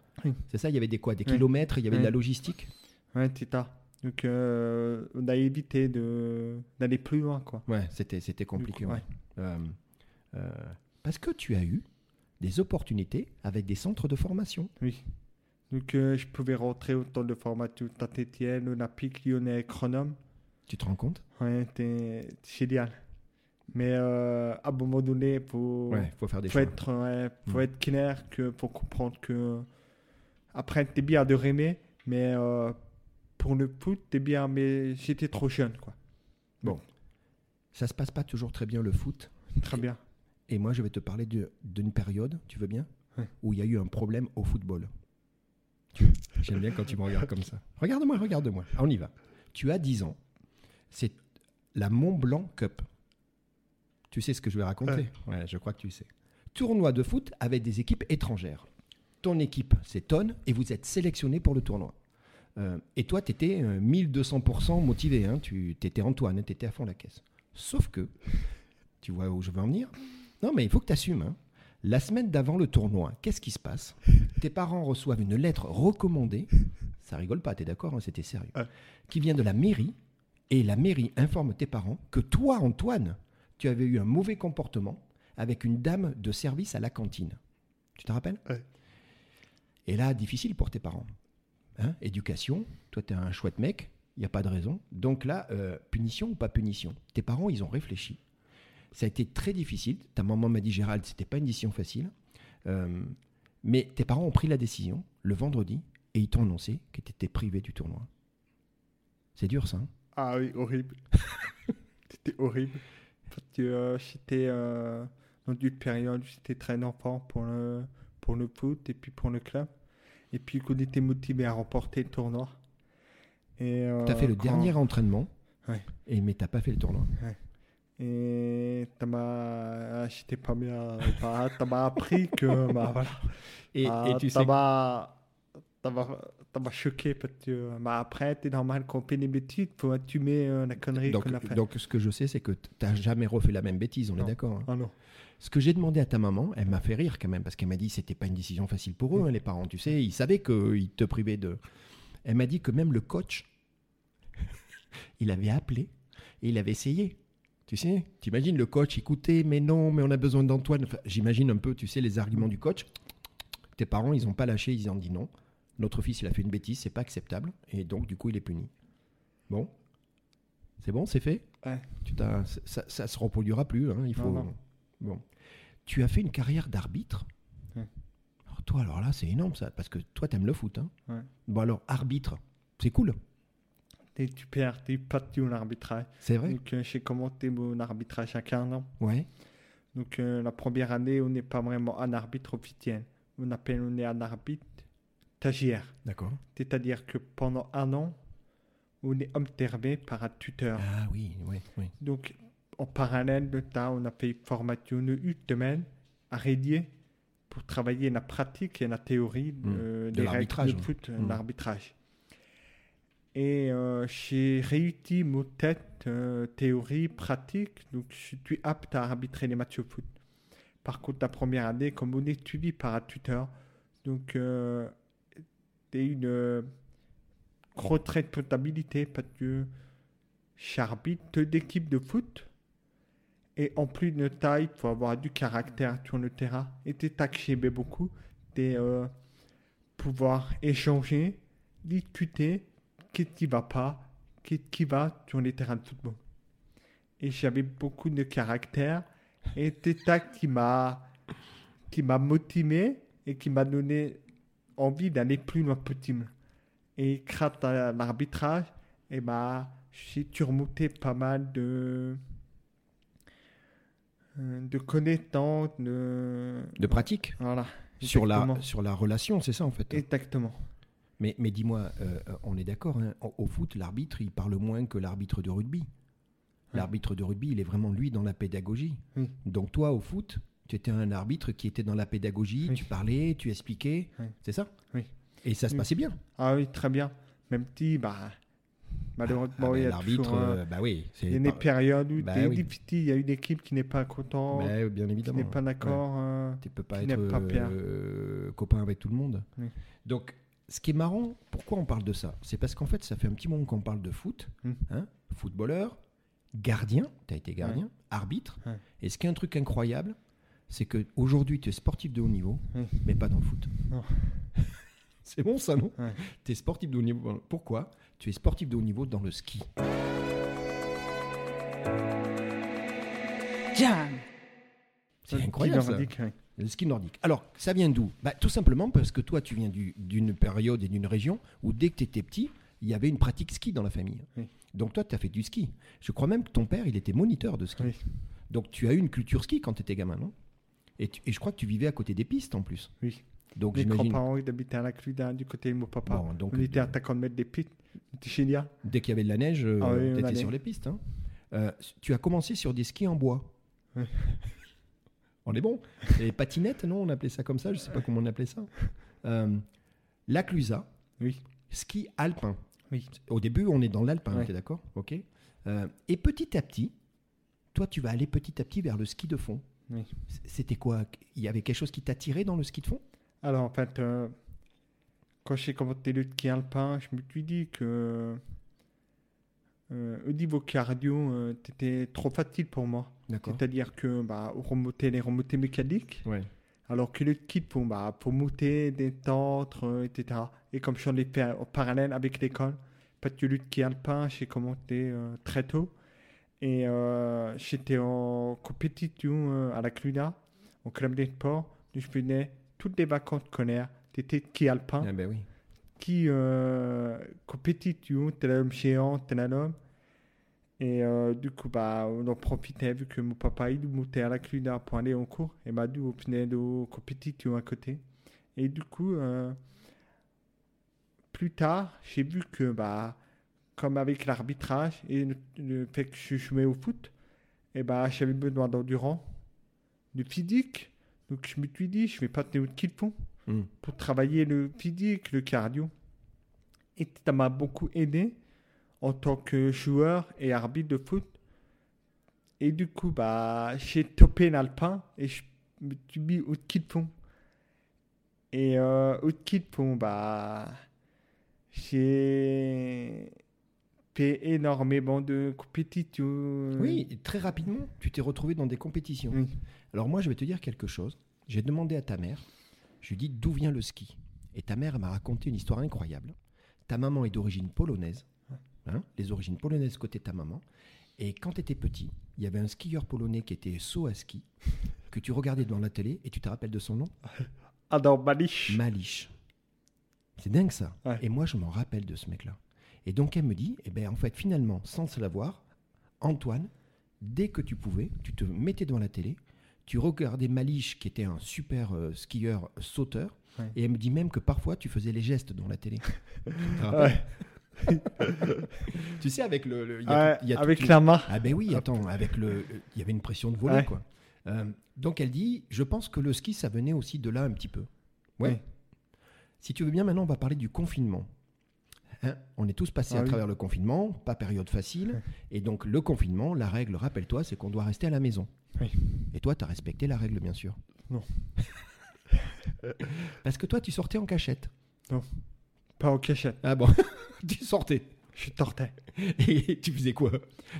C'est ça, il y avait des quoi, des kilomètres, il y avait de la logistique? Ouais, c'est ça. Donc, euh, on a évité d'aller plus loin, quoi. Ouais, c'était c'était compliqué. Coup, ouais. Euh, euh, parce que tu as eu des opportunités avec des centres de formation. Oui. Donc, euh, je pouvais rentrer au temps de formation Saint-Etienne, Olympique, Lyonnais, Chronome. Tu te rends compte? Ouais, c'était génial. Mais à un moment donné, il faut, Ouais, faut faire des faut, choix. être, ouais, faut Mm. être clair que, pour comprendre que. Après, c'est bien de rêver, mais pour le foot, c'est bien, mais j'étais trop jeune, quoi. Ça se passe pas toujours très bien le foot. Très bien. Et moi, je vais te parler de- d'une période, tu veux bien Ouais. Où il y a eu un problème au football. J'aime bien quand tu me regardes comme ça. Regarde-moi, regarde-moi. On y va. Tu as 10 ans. C'est la Mont Blanc Cup. Tu sais ce que je vais raconter? Ouais, je crois que tu sais. Tournoi de foot avec des équipes étrangères. Ton équipe s'étonne et vous êtes sélectionné pour le tournoi. Euh, et toi, tu étais 1200% motivé. Hein, tu étais Antoine, tu étais à fond la caisse. Sauf que, tu vois où je veux en venir Non, mais il faut que tu assumes. hein. La semaine d'avant le tournoi, qu'est-ce qui se passe? Tes parents reçoivent une lettre recommandée. Ça rigole pas, t'es d'accord hein, C'était sérieux. Qui vient de la mairie. Et la mairie informe tes parents que toi, Antoine, tu avais eu un mauvais comportement avec une dame de service à la cantine. Tu te rappelles? Ouais. Et là, difficile pour tes parents. Hein Éducation, toi, tu es un chouette mec, il n'y a pas de raison. Donc là, euh, punition ou pas punition Tes parents, ils ont réfléchi. Ça a été très difficile. Ta maman m'a dit, Gérald, c'était pas une décision facile. Euh, mais tes parents ont pris la décision le vendredi et ils t'ont annoncé que tu étais privé du tournoi. C'est dur, ça. hein? Ah oui, horrible. C'était horrible. Euh, j'étais euh, dans une période j'étais très enfant pour le, pour le foot et puis pour le club. Et puis qu'on était motivé à remporter le tournoi. Et, euh, tu as fait le quand- dernier entraînement, Ouais. et, mais tu pas fait le tournoi. Et ça m'a. J'étais pas bien. Ça m'a appris que. Bah, voilà. Et, Ah, et tu sais, m'a ça m'a choqué parce que bah, après c'est normal qu'on fait des bêtises faut assumer euh, la connerie donc, qu'on a fait donc ce que je sais, c'est que tu n'as jamais refait la même bêtise, on est d'accord. hein. ah non Ce que j'ai demandé à ta maman, elle m'a fait rire quand même, parce qu'elle m'a dit que c'était pas une décision facile pour eux, hein, les parents. Tu sais, ils savaient qu'ils te privaient de. Elle m'a dit que même le coach, il avait appelé et il avait essayé. Tu sais, t'imagines le coach, écoutez, mais non, mais on a besoin d'Antoine. Enfin, J'imagine un peu, tu sais, les arguments du coach. Tes parents, ils n'ont pas lâché, ils ont dit non. Notre fils, il a fait une bêtise, c'est pas acceptable. Et donc, du coup, il est puni. Bon C'est bon, c'est fait? Ouais. tu ça, ça se reproduira plus. hein, il faut. Non, non. Bon. Tu as fait une carrière d'arbitre. Alors toi, alors là, c'est énorme ça, parce que toi, t'aimes le foot. Hein. Ouais. Bon alors, arbitre, c'est cool. t'es super t'es passionné l'arbitrage C'est vrai. donc euh, j'ai commenté mon arbitrage à 15 ans Ouais. donc euh, la première année on n'est pas vraiment un arbitre officiel on appelle on est un arbitre stagiaire D'accord. c'est-à-dire que pendant un an on est observé par un tuteur Ah oui, oui, oui. Donc, en parallèle de ça, on a fait une formation de une semaine à Rédier pour travailler la pratique et la théorie de, Mm. euh, De des règles l'arbitrage, de ouais. foot, euh, Mm. l'arbitrage. Et euh, j'ai réussi mon tête euh, théorie, pratique, donc je suis apte à arbitrer les matchs de foot. Par contre, la première année, comme on est suivi par un tuteur, donc euh, c'est une retraite de potabilité parce que j'arbitre d'équipes de foot. Et en plus de taille, il faut avoir du caractère sur le terrain. Et que j'aimais beaucoup. C'est euh, pouvoir échanger, discuter, qu'est-ce qui va pas, qu'est-ce qui va sur les terrains de football. Et j'avais beaucoup de caractère. Et c'est ça qui m'a qui m'a motivé et qui m'a donné envie d'aller plus loin possible. Et grâce à l'arbitrage, eh ben, j'ai surmonté pas mal de, de connaissances, de... De pratique Voilà. sur la, sur la relation, c'est ça en fait. Exactement. Mais, mais dis-moi, euh, euh, on est d'accord, hein, au, au foot, l'arbitre, il parle moins que l'arbitre de rugby. L'arbitre de rugby, il est vraiment lui dans la pédagogie. Oui. Donc toi, au foot, tu étais un arbitre qui était dans la pédagogie, Oui. tu parlais, tu expliquais, Oui. c'est ça? Oui. Et ça se passait bien? Ah oui, très bien. Même si, bah, malheureusement, Ah, il y a l'arbitre, toujours, euh, euh, bah oui, c'est il y a des périodes où Bah c'est oui. difficile. Il y a une équipe qui n'est pas contente, bah, bien qui évidemment. n'est pas d'accord. euh, Tu peux pas qui être pas euh, copain avec tout le monde. Oui. Donc, ce qui est marrant, pourquoi on parle de ça? C'est parce qu'en fait, ça fait un petit moment qu'on parle de foot. Mm. hein, footballeur, gardien, tu as été gardien, arbitre. Ouais. Et ce qui est un truc incroyable, c'est qu'aujourd'hui, tu es sportif de haut niveau, Oui. mais pas dans le foot. C'est bon ça, non Ouais. Tu es sportif de haut niveau. Pourquoi Tu es sportif de haut niveau dans le ski. Jam. C'est incroyable ça. nordique, oui. Le ski nordique. Alors, ça vient d'où? Bah, Tout simplement parce que toi, tu viens du- d'une période et d'une région où dès que tu étais petit, il y avait une pratique ski dans la famille. Oui. Donc toi, tu as fait du ski. Je crois même que ton père, il était moniteur de ski. Oui. Donc tu as eu une culture ski quand tu étais gamin, non? Et, tu- et je crois que tu vivais à côté des pistes en plus. Oui. Donc Mes j'imagine, grands-parents ils habitaient à la Cluda du côté de mon papa. Bon, donc, on était à 50 mètres des pistes. Dès qu'il y avait de la neige, euh, Ah oui, on tu étais sur les pistes. hein. Euh, tu as commencé sur des skis en bois. On est bon. Les patinettes, non On appelait ça comme ça, je sais pas comment on appelait ça. Euh, la Clusa, Oui. ski alpin. Oui. Au début, on est dans l'alpin, Ouais. t'es d'accord Ok. Euh, et petit à petit, toi, tu vas aller petit à petit vers le ski de fond. Oui. C'était quoi? Il y avait quelque chose qui t'attirait dans le ski de fond? Alors en fait, euh, quand j'ai commencé le ski alpin, je me suis dit que euh, au niveau cardio, euh, c'était trop facile pour moi. C'est-à-dire que bah, remonter les remontées mécaniques, Ouais. Alors que le kit pour, bah, pour monter, détendre, euh, etc. Et comme je l'ai fait en parallèle avec l'école, parce que le ski alpin, j'ai commencé euh, très tôt. Et euh, j'étais en compétition euh, à la Cluna, au club des sports. où Je venais toutes les vacances scolaires, d'été de ski alpin Ah ben oui. qui euh, compétition, tel homme géant, tel homme. Et euh, du coup, bah, on en profitait vu que mon papa il montait à la Cluna pour aller en cours et m'a dit on venait de compétition à côté. Et du coup, euh, plus tard, j'ai vu que, bah, comme avec l'arbitrage et le, le fait que je jouais au foot, et bah, j'avais besoin d'endurance, de physique. Donc je me suis dit, je vais pas tenir qu'il font Hmm. pour travailler le physique, le cardio. Et ça m'a beaucoup aidé en tant que joueur et arbitre de foot. Et du coup, bah, j'ai topé l'alpin et je me suis mis au ski de fond. Et euh, au ski de fond, bah, j'ai fait énormément de compétitions. Oui, très rapidement, tu t'es retrouvé dans des compétitions. Oui. Alors moi, je vais te dire quelque chose. J'ai demandé à ta mère, je lui ai dit d'où vient le ski? Et ta mère m'a raconté une histoire incroyable. Ta maman est d'origine polonaise, hein, les origines polonaises côté ta maman. Et quand tu étais petit, il y avait un skieur polonais qui était saut à ski, que tu regardais dans la télé, et tu te rappelles de son nom? Adam Malich. Malish. C'est dingue ça. Ouais. Et moi, je m'en rappelle de ce mec-là. Et donc, elle me dit, eh ben, en fait, finalement, sans se l'avoir, Antoine, dès que tu pouvais, tu te mettais devant la télé, tu regardais Malish, qui était un super euh, skieur sauteur, Ouais. et elle me dit même que parfois, tu faisais les gestes devant la télé. Tu sais, avec le... le- il y a Ouais, tout- il y a toute avec la main. ah ben oui, attends, avec le, il y avait une pression de voler Ouais. quoi. Euh, donc elle dit, je pense que le ski ça venait aussi de là un petit peu. Ouais. Si tu veux bien, maintenant on va parler du confinement. Hein, on est tous passés Ah à oui. travers le confinement, pas période facile, et donc le confinement, la règle, rappelle-toi, c'est qu'on doit rester à la maison. Oui. Et toi, tu as respecté la règle, bien sûr. Non. Parce que toi, tu sortais en cachette. Pas en cachette. Ah bon Tu sortais. Je tortais. Et tu faisais quoi?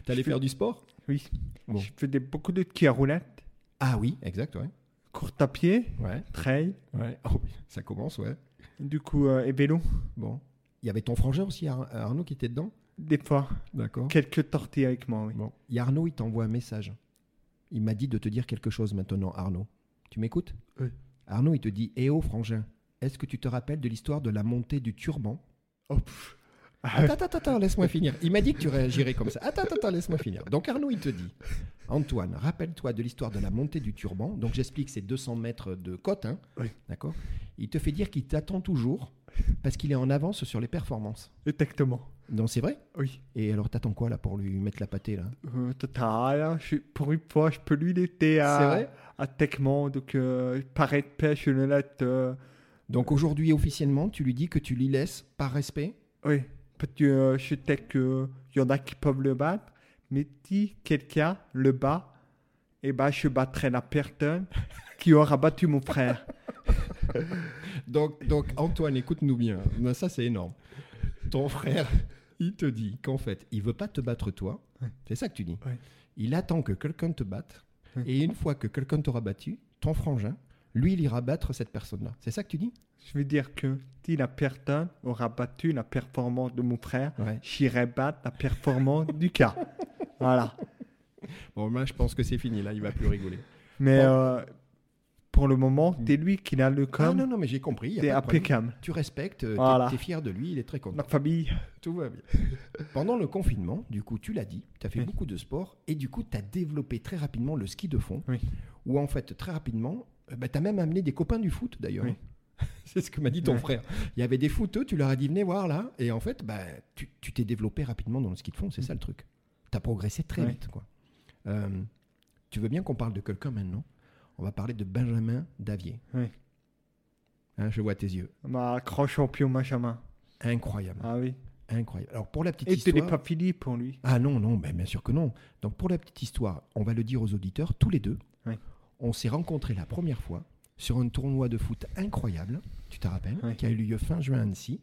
T'allais fais- faire du sport? Oui. Bon. Je faisais beaucoup de ski à roulette, Ah oui, exact, ouais. course à pied, Ouais, trail, ouais. Oh, oui, ça commence, ouais. du coup, euh, et vélo. Bon. Il y avait ton frangin aussi, Ar- Arnaud, qui était dedans? Des fois, D'accord. quelques tortilles avec moi, oui. Bon. Il y a Arnaud, il t'envoie un message. Il m'a dit de te dire quelque chose maintenant, Arnaud. Tu m'écoutes? Oui. Arnaud, il te dit Eh oh, frangin, est-ce que tu te rappelles de l'histoire de la montée du turban? Oh, pff. Ah, Attends, attends, attends, laisse-moi finir. Il m'a dit que tu réagirais comme ça. Attends, attends, attends, laisse-moi finir. Donc Arnaud, il te dit Antoine, rappelle-toi de l'histoire de la montée du turban. Donc j'explique, c'est 200 mètres de côte. Hein Oui. D'accord? Il te fait dire qu'il t'attend toujours parce qu'il est en avance sur les performances. Exactement. Non, c'est vrai Oui. Et alors, t'attends quoi là pour lui mettre la pâtée là? Euh, total, hein, je, pour une fois, je peux lui laisser à, C'est vrai? à Techman, donc euh, pareil de pêche, je le laisse. euh, Donc aujourd'hui, officiellement, tu lui dis que tu lui laisses par respect? Oui, parce que euh, je sais qu'il y en a qui peuvent le battre, mais si quelqu'un le bat, eh ben, je battrai la personne qui aura battu mon frère. Donc, donc, Antoine, écoute-nous bien. Ben, ça, c'est énorme. Ton frère, il te dit qu'en fait, il veut pas te battre toi. Ouais. C'est ça que tu dis. Ouais. Il attend que quelqu'un te batte. Ouais. Et une fois que quelqu'un t'aura battu, ton frangin, lui, il ira battre cette personne-là. C'est ça que tu dis? Je veux dire que si la personne aura battu la performance de mon frère, j'irai battre la performance du cas. Voilà. Bon, moi, je pense que c'est fini. Là, il va plus rigoler. Mais Bon. euh, pour le moment, c'est lui qui a le Ah com. non, non, mais j'ai compris. problème. impeccable. Tu respectes, tu Voilà. es, fier de lui, il est très content. La famille. Tout va bien. Pendant le confinement, du coup, tu l'as dit, tu as fait Oui. beaucoup de sport et du coup, tu as développé très rapidement le ski de fond. Oui. Où en fait, très rapidement, tu as même amené des copains du foot d'ailleurs. Oui. C'est ce que m'a dit ton Ouais. frère. Il y avait des footeux, tu leur as dit venez voir là. Et en fait, bah, tu t'es développé rapidement dans le ski de fond, c'est ça le truc. Tu as progressé très Ouais. vite. Quoi. Euh, tu veux bien qu'on parle de quelqu'un maintenant? On va parler de Benjamin Davier. Oui. Hein, je vois tes yeux. Ma grand champion Benjamin. Incroyable. Ah oui. Incroyable. Alors pour la petite Et histoire. n'est pas fini pour lui. Ah non, non, ben bien sûr que non. Donc pour la petite histoire, on va le dire aux auditeurs, tous les deux, Oui. on s'est rencontrés la première fois sur un tournoi de foot incroyable, tu te rappelles, qui a eu lieu fin juin à Annecy,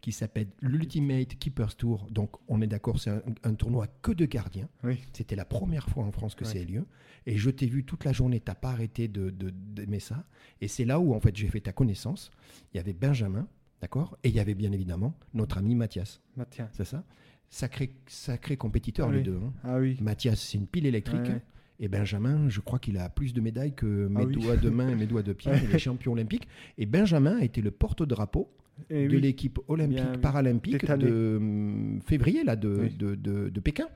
qui s'appelle l'Ultimate Keepers Tour. Donc, on est d'accord, c'est un, un tournoi que de gardiens. C'était la première fois en France que Oui. c'est lieu. Et je t'ai vu toute la journée, t'as pas arrêté de, de- d'aimer ça. Et c'est là où, en fait, j'ai fait ta connaissance. Il y avait Benjamin, d'accord? Et il y avait bien évidemment notre ami Mathias, Mathias. c'est ça? Sacré, sacré compétiteur, Oui. les deux. hein. Ah oui. Mathias, c'est une pile électrique. Ouais. Et Benjamin, je crois qu'il a plus de médailles que mes Ah oui. doigts de main et mes doigts de pied. Il est champion olympique. Et Benjamin a été le porte-drapeau Et de oui. l'équipe olympique Bien, paralympique de hum, février là, de, Oui. de, de- de Pékin.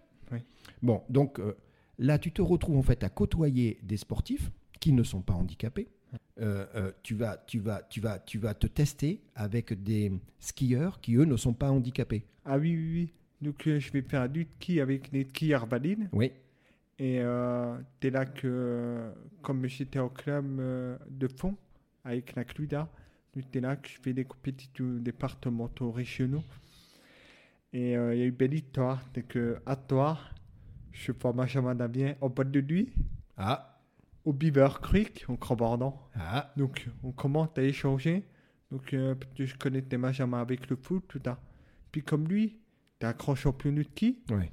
Bon, donc euh, là, tu te retrouves en fait à côtoyer des sportifs qui ne sont pas handicapés. Euh, euh, tu, vas, tu, vas, tu, vas, tu vas te tester avec des skieurs qui, eux, ne sont pas handicapés. Ah oui, oui, oui. Donc euh, je vais faire du ski avec des skieurs valides. Oui, Et euh, dès là que, comme j'étais au club euh, de fond avec la Cluda, c'est là que je fais des compétitions départementaux régionaux. Et euh, il y a eu belle histoire, c'est que à toi, je fais Benjamin Damien en boîte de nuit, Ah, au Beaver Creek, en Crabordant. ah, Donc on commence à échanger. Donc euh, je connaissais Benjamin avec le foot, tout ça. Puis comme lui, t'es un grand champion de ski. ouais.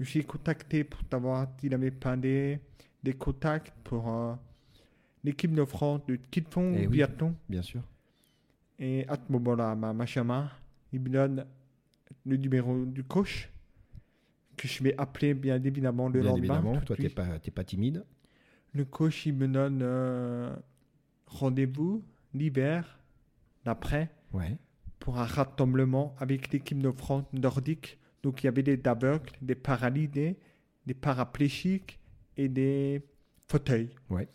Je suis contacté pour savoir s'il avait pas des, des contacts pour euh, l'équipe de France de fond Eh ou oui. biathlon. bien sûr. Et à ce moment-là, ma, ma chama, il me donne le numéro du coach que je vais appeler bien évidemment le Bien lendemain. évidemment, toi, tu n'es pas, t'es pas timide. Le coach, il me donne euh, rendez-vous l'hiver d'après Ouais. pour un rassemblement avec l'équipe de France nordique. Donc il y avait des aveugles, des paralysés, des paraplégiques et des fauteuils. Ouais.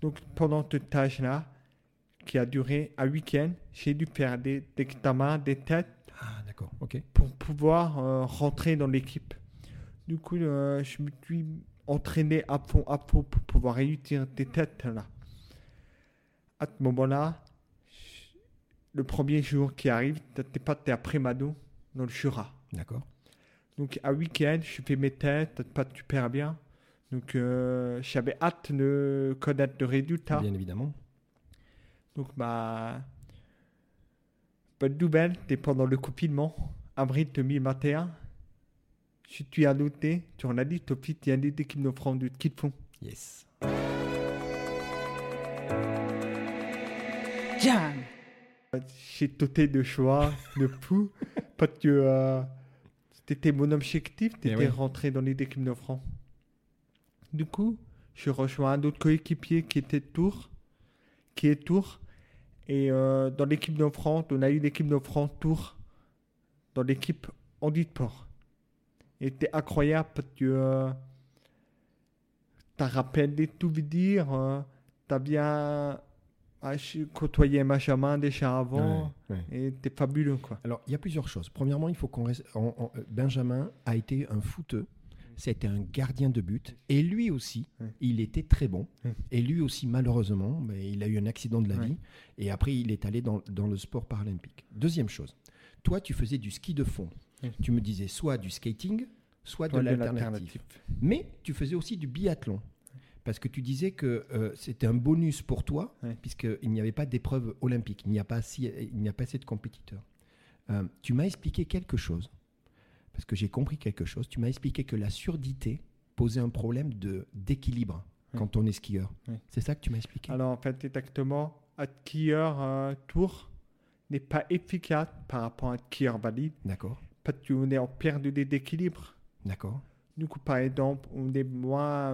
Donc pendant ce stage-là, qui a duré un week-end, j'ai dû faire des, des examens, des tests Ah, d'accord, ok. pour pouvoir euh, rentrer dans l'équipe. Du coup, euh, je me suis entraîné à fond, à fond pour pouvoir réussir des tests là. À ce moment-là, le premier jour qui arrive, t'es pas t'es après Mado dans le Jura. D'accord. Donc à week-end, je fais mes tests, passe super bien. Donc euh, j'avais hâte de connaître le résultat. Bien évidemment. Donc, bah. Bonne nouvelle, t'es pendant le confinement, avril 2021. Je suis annoté sur la liste officielle des équipes de France de ski de fond. Yes. Jam. J'ai toté de choix, de fou, parce que euh, c'était mon objectif, Eh c'était oui. rentrer dans les équipes de France. Du coup, je rejoins un autre coéquipier qui était Tours, qui est Tours. Et euh, dans l'équipe de France, on a eu l'équipe de France Tours dans l'équipe handisport. Et c'était incroyable parce que euh, t'as rappelé tout dire, euh, t'as bien ah, je côtoyé Benjamin déjà avant. Ouais, ouais. Et t'es fabuleux, quoi. Alors, il y a plusieurs choses. Premièrement, il faut qu'on reste. euh, Benjamin a été un footeux. C'était un gardien de but. Et lui aussi, Ouais. il était très bon. Et lui aussi, malheureusement, ben, il a eu un accident de la vie. Et après, il est allé dans, dans le sport paralympique. Deuxième chose. Toi, tu faisais du ski de fond. Tu me disais soit du skating, soit de de l'alternative. Mais tu faisais aussi du biathlon. Parce que tu disais que euh, c'était un bonus pour toi, Ouais. puisqu'il n'y avait pas d'épreuve olympique, il n'y a pas assez, il n'y a pas assez de compétiteurs. Euh, tu m'as expliqué quelque chose, parce que j'ai compris quelque chose. Tu m'as expliqué que la surdité posait un problème de, d'équilibre Ouais. quand on est skieur. Ouais. C'est ça que tu m'as expliqué? Alors, en fait, exactement, un skieur euh, tour n'est pas efficace par rapport à un skieur valide D'accord, parce qu'on est en perte d'équilibre. d'accord, Du coup, par exemple, on est moins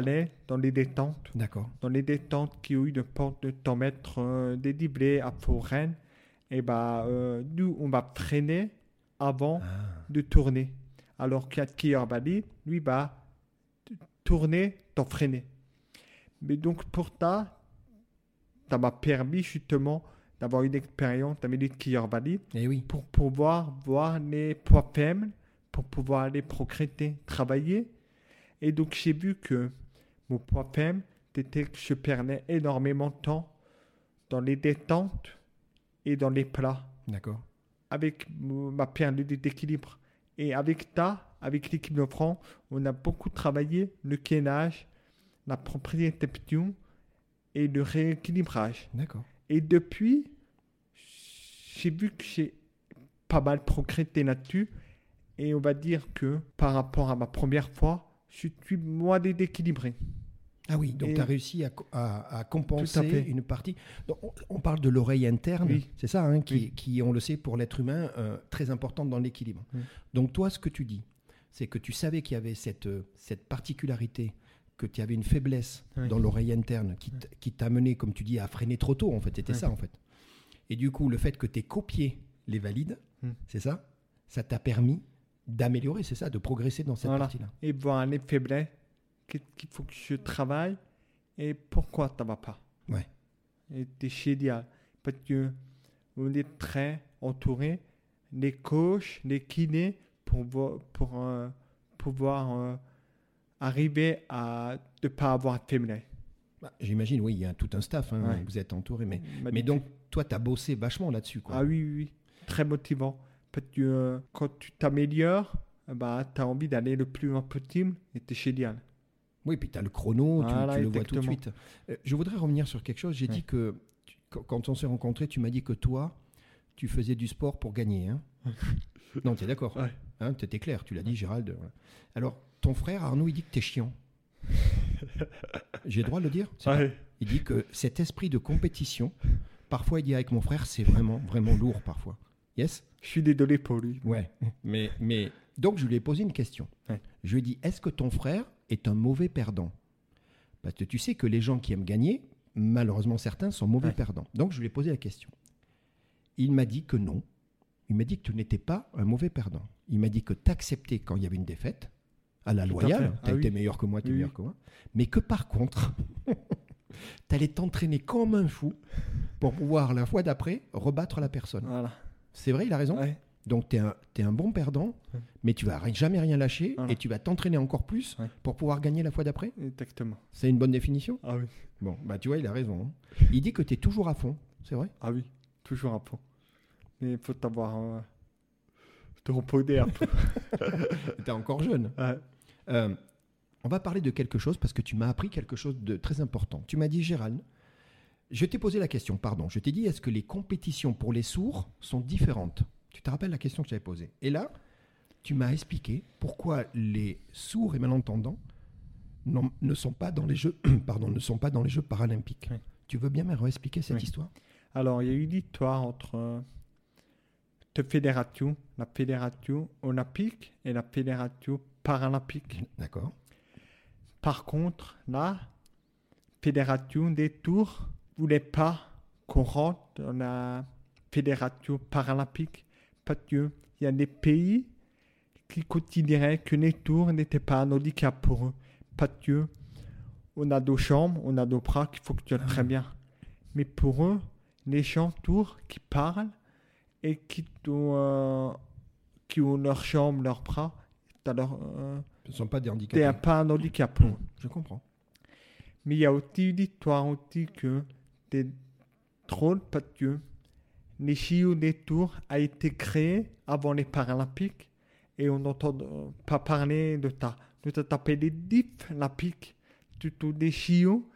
l'aise dans les détentes. d'accord. Dans les détentes qui ont eu de pente de 100 mètres euh, dénivelé à Foraine, et bah, euh, nous, on va freiner avant Ah, de tourner. Alors qu'un skieur valide, lui, va tourner, t'en freiner. Mais donc, pour ça, ça m'a permis justement d'avoir une expérience avec skieurs valides eh oui, pour pouvoir voir les poids faibles, pour pouvoir les progresser, travailler. Et donc, j'ai vu que mon poids faible, c'était que je perdais énormément de temps dans les détentes et dans les plats d'accord. avec ma perte d'équilibre. Et avec ça, avec l'équipe de France, on a beaucoup travaillé le gainage, la proprioception et de rééquilibrage. D'accord. Et depuis, j'ai vu que j'ai pas mal progressé là-dessus. Et on va dire que par rapport à ma première fois, je suis moins déséquilibré. Ah oui, donc tu as réussi à, co- à- à compenser à une partie. Donc, on, on parle de l'oreille interne, Oui. c'est ça, hein, qui, Oui. qui, on le sait, pour l'être humain, euh, très importante dans l'équilibre. Oui. Donc toi, ce que tu dis, c'est que tu savais qu'il y avait cette, euh, cette particularité, que tu avais une faiblesse dans l'oreille interne qui t'a mené, comme tu dis, à freiner trop tôt, en fait. C'était ça, en fait. Et du coup, le fait que tu aies copié les valides, Hmm. c'est ça, ça t'a permis d'améliorer, c'est ça, de progresser dans cette Voilà. partie-là. Et voir les faiblesses, qu'est-ce qu'il faut que je travaille et pourquoi ça va pas. Ouais. Et c'est génial. Parce que on est très entouré, les coachs, les kinés, pour, vo- pour euh, pouvoir euh, arriver à ne pas avoir de faiblesse. Bah, J'imagine, oui, il y a tout un staff, hein, Ouais. vous êtes entouré, mais M'a Mais donc, toi, tu as bossé vachement là-dessus. Quoi. Ah oui, oui, oui. Très motivant. Euh, quand tu t'améliores, bah, tu as envie d'aller le plus loin possible et c'est génial. Oui, puis tu as le chrono, tu- Voilà, tu, le vois tout de suite. Euh, je voudrais revenir sur quelque chose. J'ai Ouais. dit que, tu- quand- on s'est rencontrés, tu m'as dit que toi, tu faisais du sport pour gagner. hein. non, tu es d'accord. Ouais. Hein, tu étais clair, tu l'as dit, Gérald. voilà. Alors, ton frère Arnaud, il dit que tu es chiant. J'ai le droit de le dire? Il dit que cet esprit de compétition, parfois, il dit avec mon frère, c'est vraiment, vraiment lourd parfois. Yes Je suis désolé pour lui. Ouais, mais, mais donc je lui ai posé une question. Ouais. Je lui ai dit est-ce que ton frère est un mauvais perdant? Parce que tu sais que les gens qui aiment gagner, malheureusement certains sont mauvais Ouais. perdants. Donc je lui ai posé la question. Il m'a dit que non. Il m'a dit que tu n'étais pas un mauvais perdant. Il m'a dit que tu acceptais quand il y avait une défaite, à la loyale, tu Ah été oui. meilleur que moi, tu es Oui, meilleur que moi, mais que par contre, tu allais t'entraîner comme un fou pour pouvoir la fois d'après rebattre la personne. Voilà. C'est vrai, il a raison Ouais. donc, tu es, un bon perdant, Ouais. mais tu vas jamais rien lâcher Voilà. et tu vas t'entraîner encore plus Ouais. pour pouvoir gagner la fois d'après. Exactement. C'est une bonne définition Ah oui. Bon, bah tu vois, il a raison. hein. Il dit que tu es toujours à fond, c'est vrai Ah oui. Toujours un peu. Mais il faut avoir. Euh, te reposer un peu. Tu es encore jeune. Ouais. Euh, on va parler de quelque chose parce que tu m'as appris quelque chose de très important. Tu m'as dit, Gérald, je t'ai posé la question, pardon. Je t'ai dit, est-ce que les compétitions pour les sourds sont différentes? Tu te rappelles la question que j'avais posée Et là, tu m'as expliqué pourquoi les sourds et malentendants non- ne sont pas dans les jeux, pardon, ne sont pas dans les Jeux paralympiques. Oui. Tu veux bien me réexpliquer cette Oui. histoire? Alors, il y a eu une histoire entre euh, deux fédérations, la fédération olympique et la fédération paralympique. D'accord. Par contre, la fédération des tours voulait pas qu'on rentre dans la fédération paralympique parce qu'il y a des pays qui considéraient que les tours n'étaient pas un handicap pour eux. Parce que on a dos jambes, on a dos bras qui fonctionnent très bien. Mais pour eux, les gens tours qui parlent et qui ont, euh, qui ont leurs jambes, leurs bras, leur, euh, Ce ne sont pas des handicapés. pas un handicap pour eux. Je comprends. Mais il y a aussi une histoire aussi que c'est drôle parce que les JO des Tours a été créé avant les Paralympiques et on n'entend pas parler de ça. Nous avons appelé les DIP Olympiques, plutôt des JO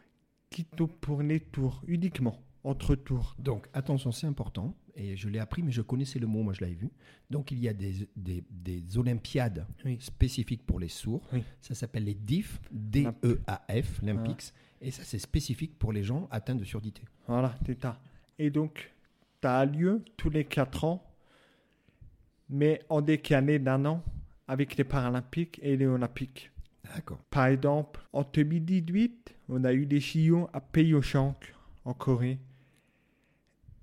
qui pour les tours, uniquement, entre tours. Donc, attention, c'est important. Et je l'ai appris, mais je connaissais le mot, moi je l'avais vu. Donc, il y a des, des, des Olympiades Oui. spécifiques pour les sourds. Oui. Ça s'appelle les DIF, D-E-A-F, Olympics. Et ça, c'est spécifique pour les gens atteints de surdité. Voilà, c'est ça. Et donc, ça a lieu tous les 4 ans, mais en décalé d'un an avec les Paralympiques et les Olympiques. D'accord. Par exemple, en 2018, on a eu des JO à Pyeongchang, en Corée.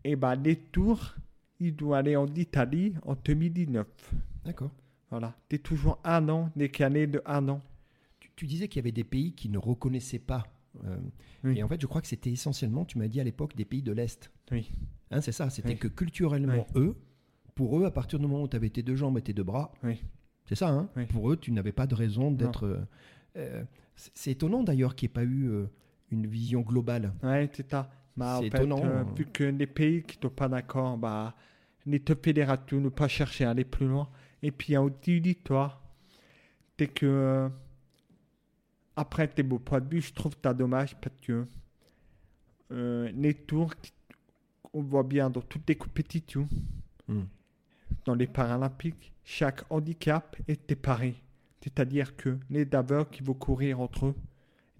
Et ben, les tours, ils doivent aller en Italie en 2019. D'accord. Voilà, c'est toujours un an, décalé de un an. Tu, tu disais qu'il y avait des pays qui ne reconnaissaient pas. euh, Oui. Et en fait, je crois que c'était essentiellement, tu m'as dit à l'époque, des pays de l'Est. Oui. Hein, c'est ça. C'était Oui. que culturellement, eux, pour eux, à partir du moment où tu avais tes deux jambes et tes deux bras, Oui. c'est ça, hein. Pour eux, tu n'avais pas de raison d'être. euh, euh, c'est c'est étonnant d'ailleurs qu'il n'y ait pas eu euh, une vision globale. Ouais, c'est ça. Bah, C'est fait, étonnant, euh, hein. vu que les pays qui ne sont pas d'accord, bah, les deux fédérations ne pas chercher à aller plus loin. Et puis, il y a aussi. C'est que, euh, après tes beaux points de vue, je trouve ça dommage parce que euh, les tours, on voit bien dans toutes les compétitions, Hmm. dans les Paralympiques, chaque handicap est séparé. C'est-à-dire que les daveurs qui vont courir entre eux,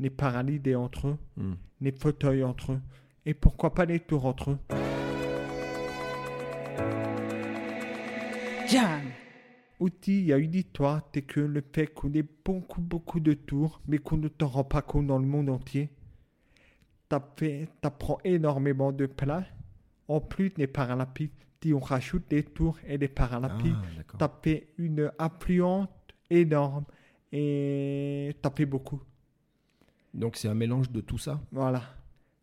les paralysés entre eux, Hmm. les fauteuils entre eux, et pourquoi pas les tours entre eux? Jam. Outil, il y a une histoire, c'est que le fait qu'on ait beaucoup, beaucoup de tours, mais qu'on ne t'en rend pas compte dans le monde entier, t'as fait- t'apprends énormément de place. En plus, les Paralympiques, si on rajoute les tours et les Paralympiques, Ah, fait une affluente énorme et t'as fait beaucoup. Donc c'est un mélange de tout ça? Voilà.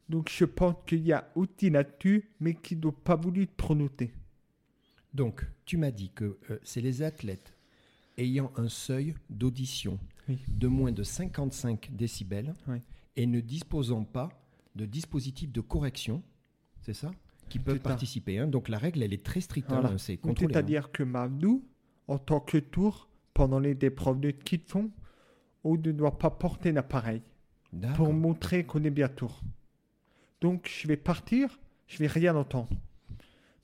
Donc je pense qu'il y a outil là-dessus, mais qui n'ont pas voulu te prononcer. Donc tu m'as dit que euh, c'est les athlètes ayant un seuil d'audition Oui. de moins de 55 décibels Oui. et ne disposant pas de dispositif de correction, c'est ça Qui peuvent participer. hein. Donc la règle, elle est très stricte. hein. C'est contrôlé. hein. C'est-à-dire que en tant que tour, pendant les épreuves de ski de fond, on ne doit pas porter l'appareil pour montrer qu'on est bien tour. Donc je vais partir, je vais rien entendre.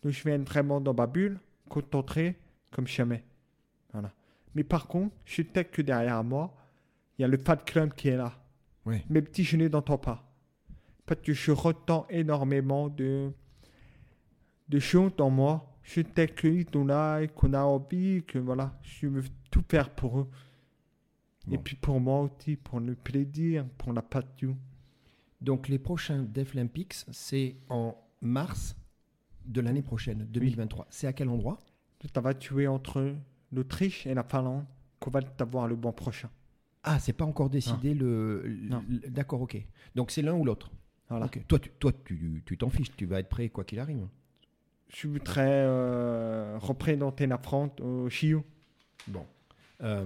Donc je vais être vraiment dans ma bulle, concentré comme jamais. Voilà. Mais par contre, je sais que derrière moi, il y a le Fat Club qui est là. Ouais. Mes petits, je ne pas. Parce que je retends énormément de, de choses dans moi. Je sais qu'ils sont là et qu'on a envie, que voilà, je veux tout faire pour eux. Et puis pour moi aussi, pour le plaisir, pour la passion. Donc les prochains Deaflympics, c'est en mars de l'année prochaine, 2023. C'est à quel endroit? Ça va tuer entre l'Autriche et la Finlande qu'on va avoir le bon prochain. Ah, c'est pas encore décidé le. Non. le- D'accord, ok. Donc c'est l'un ou l'autre? Voilà. Toi, tu, toi, tu, tu t'en fiches. Tu vas être prêt quoi qu'il arrive. Je voudrais euh, représenter la France au Chio. Bon. Euh,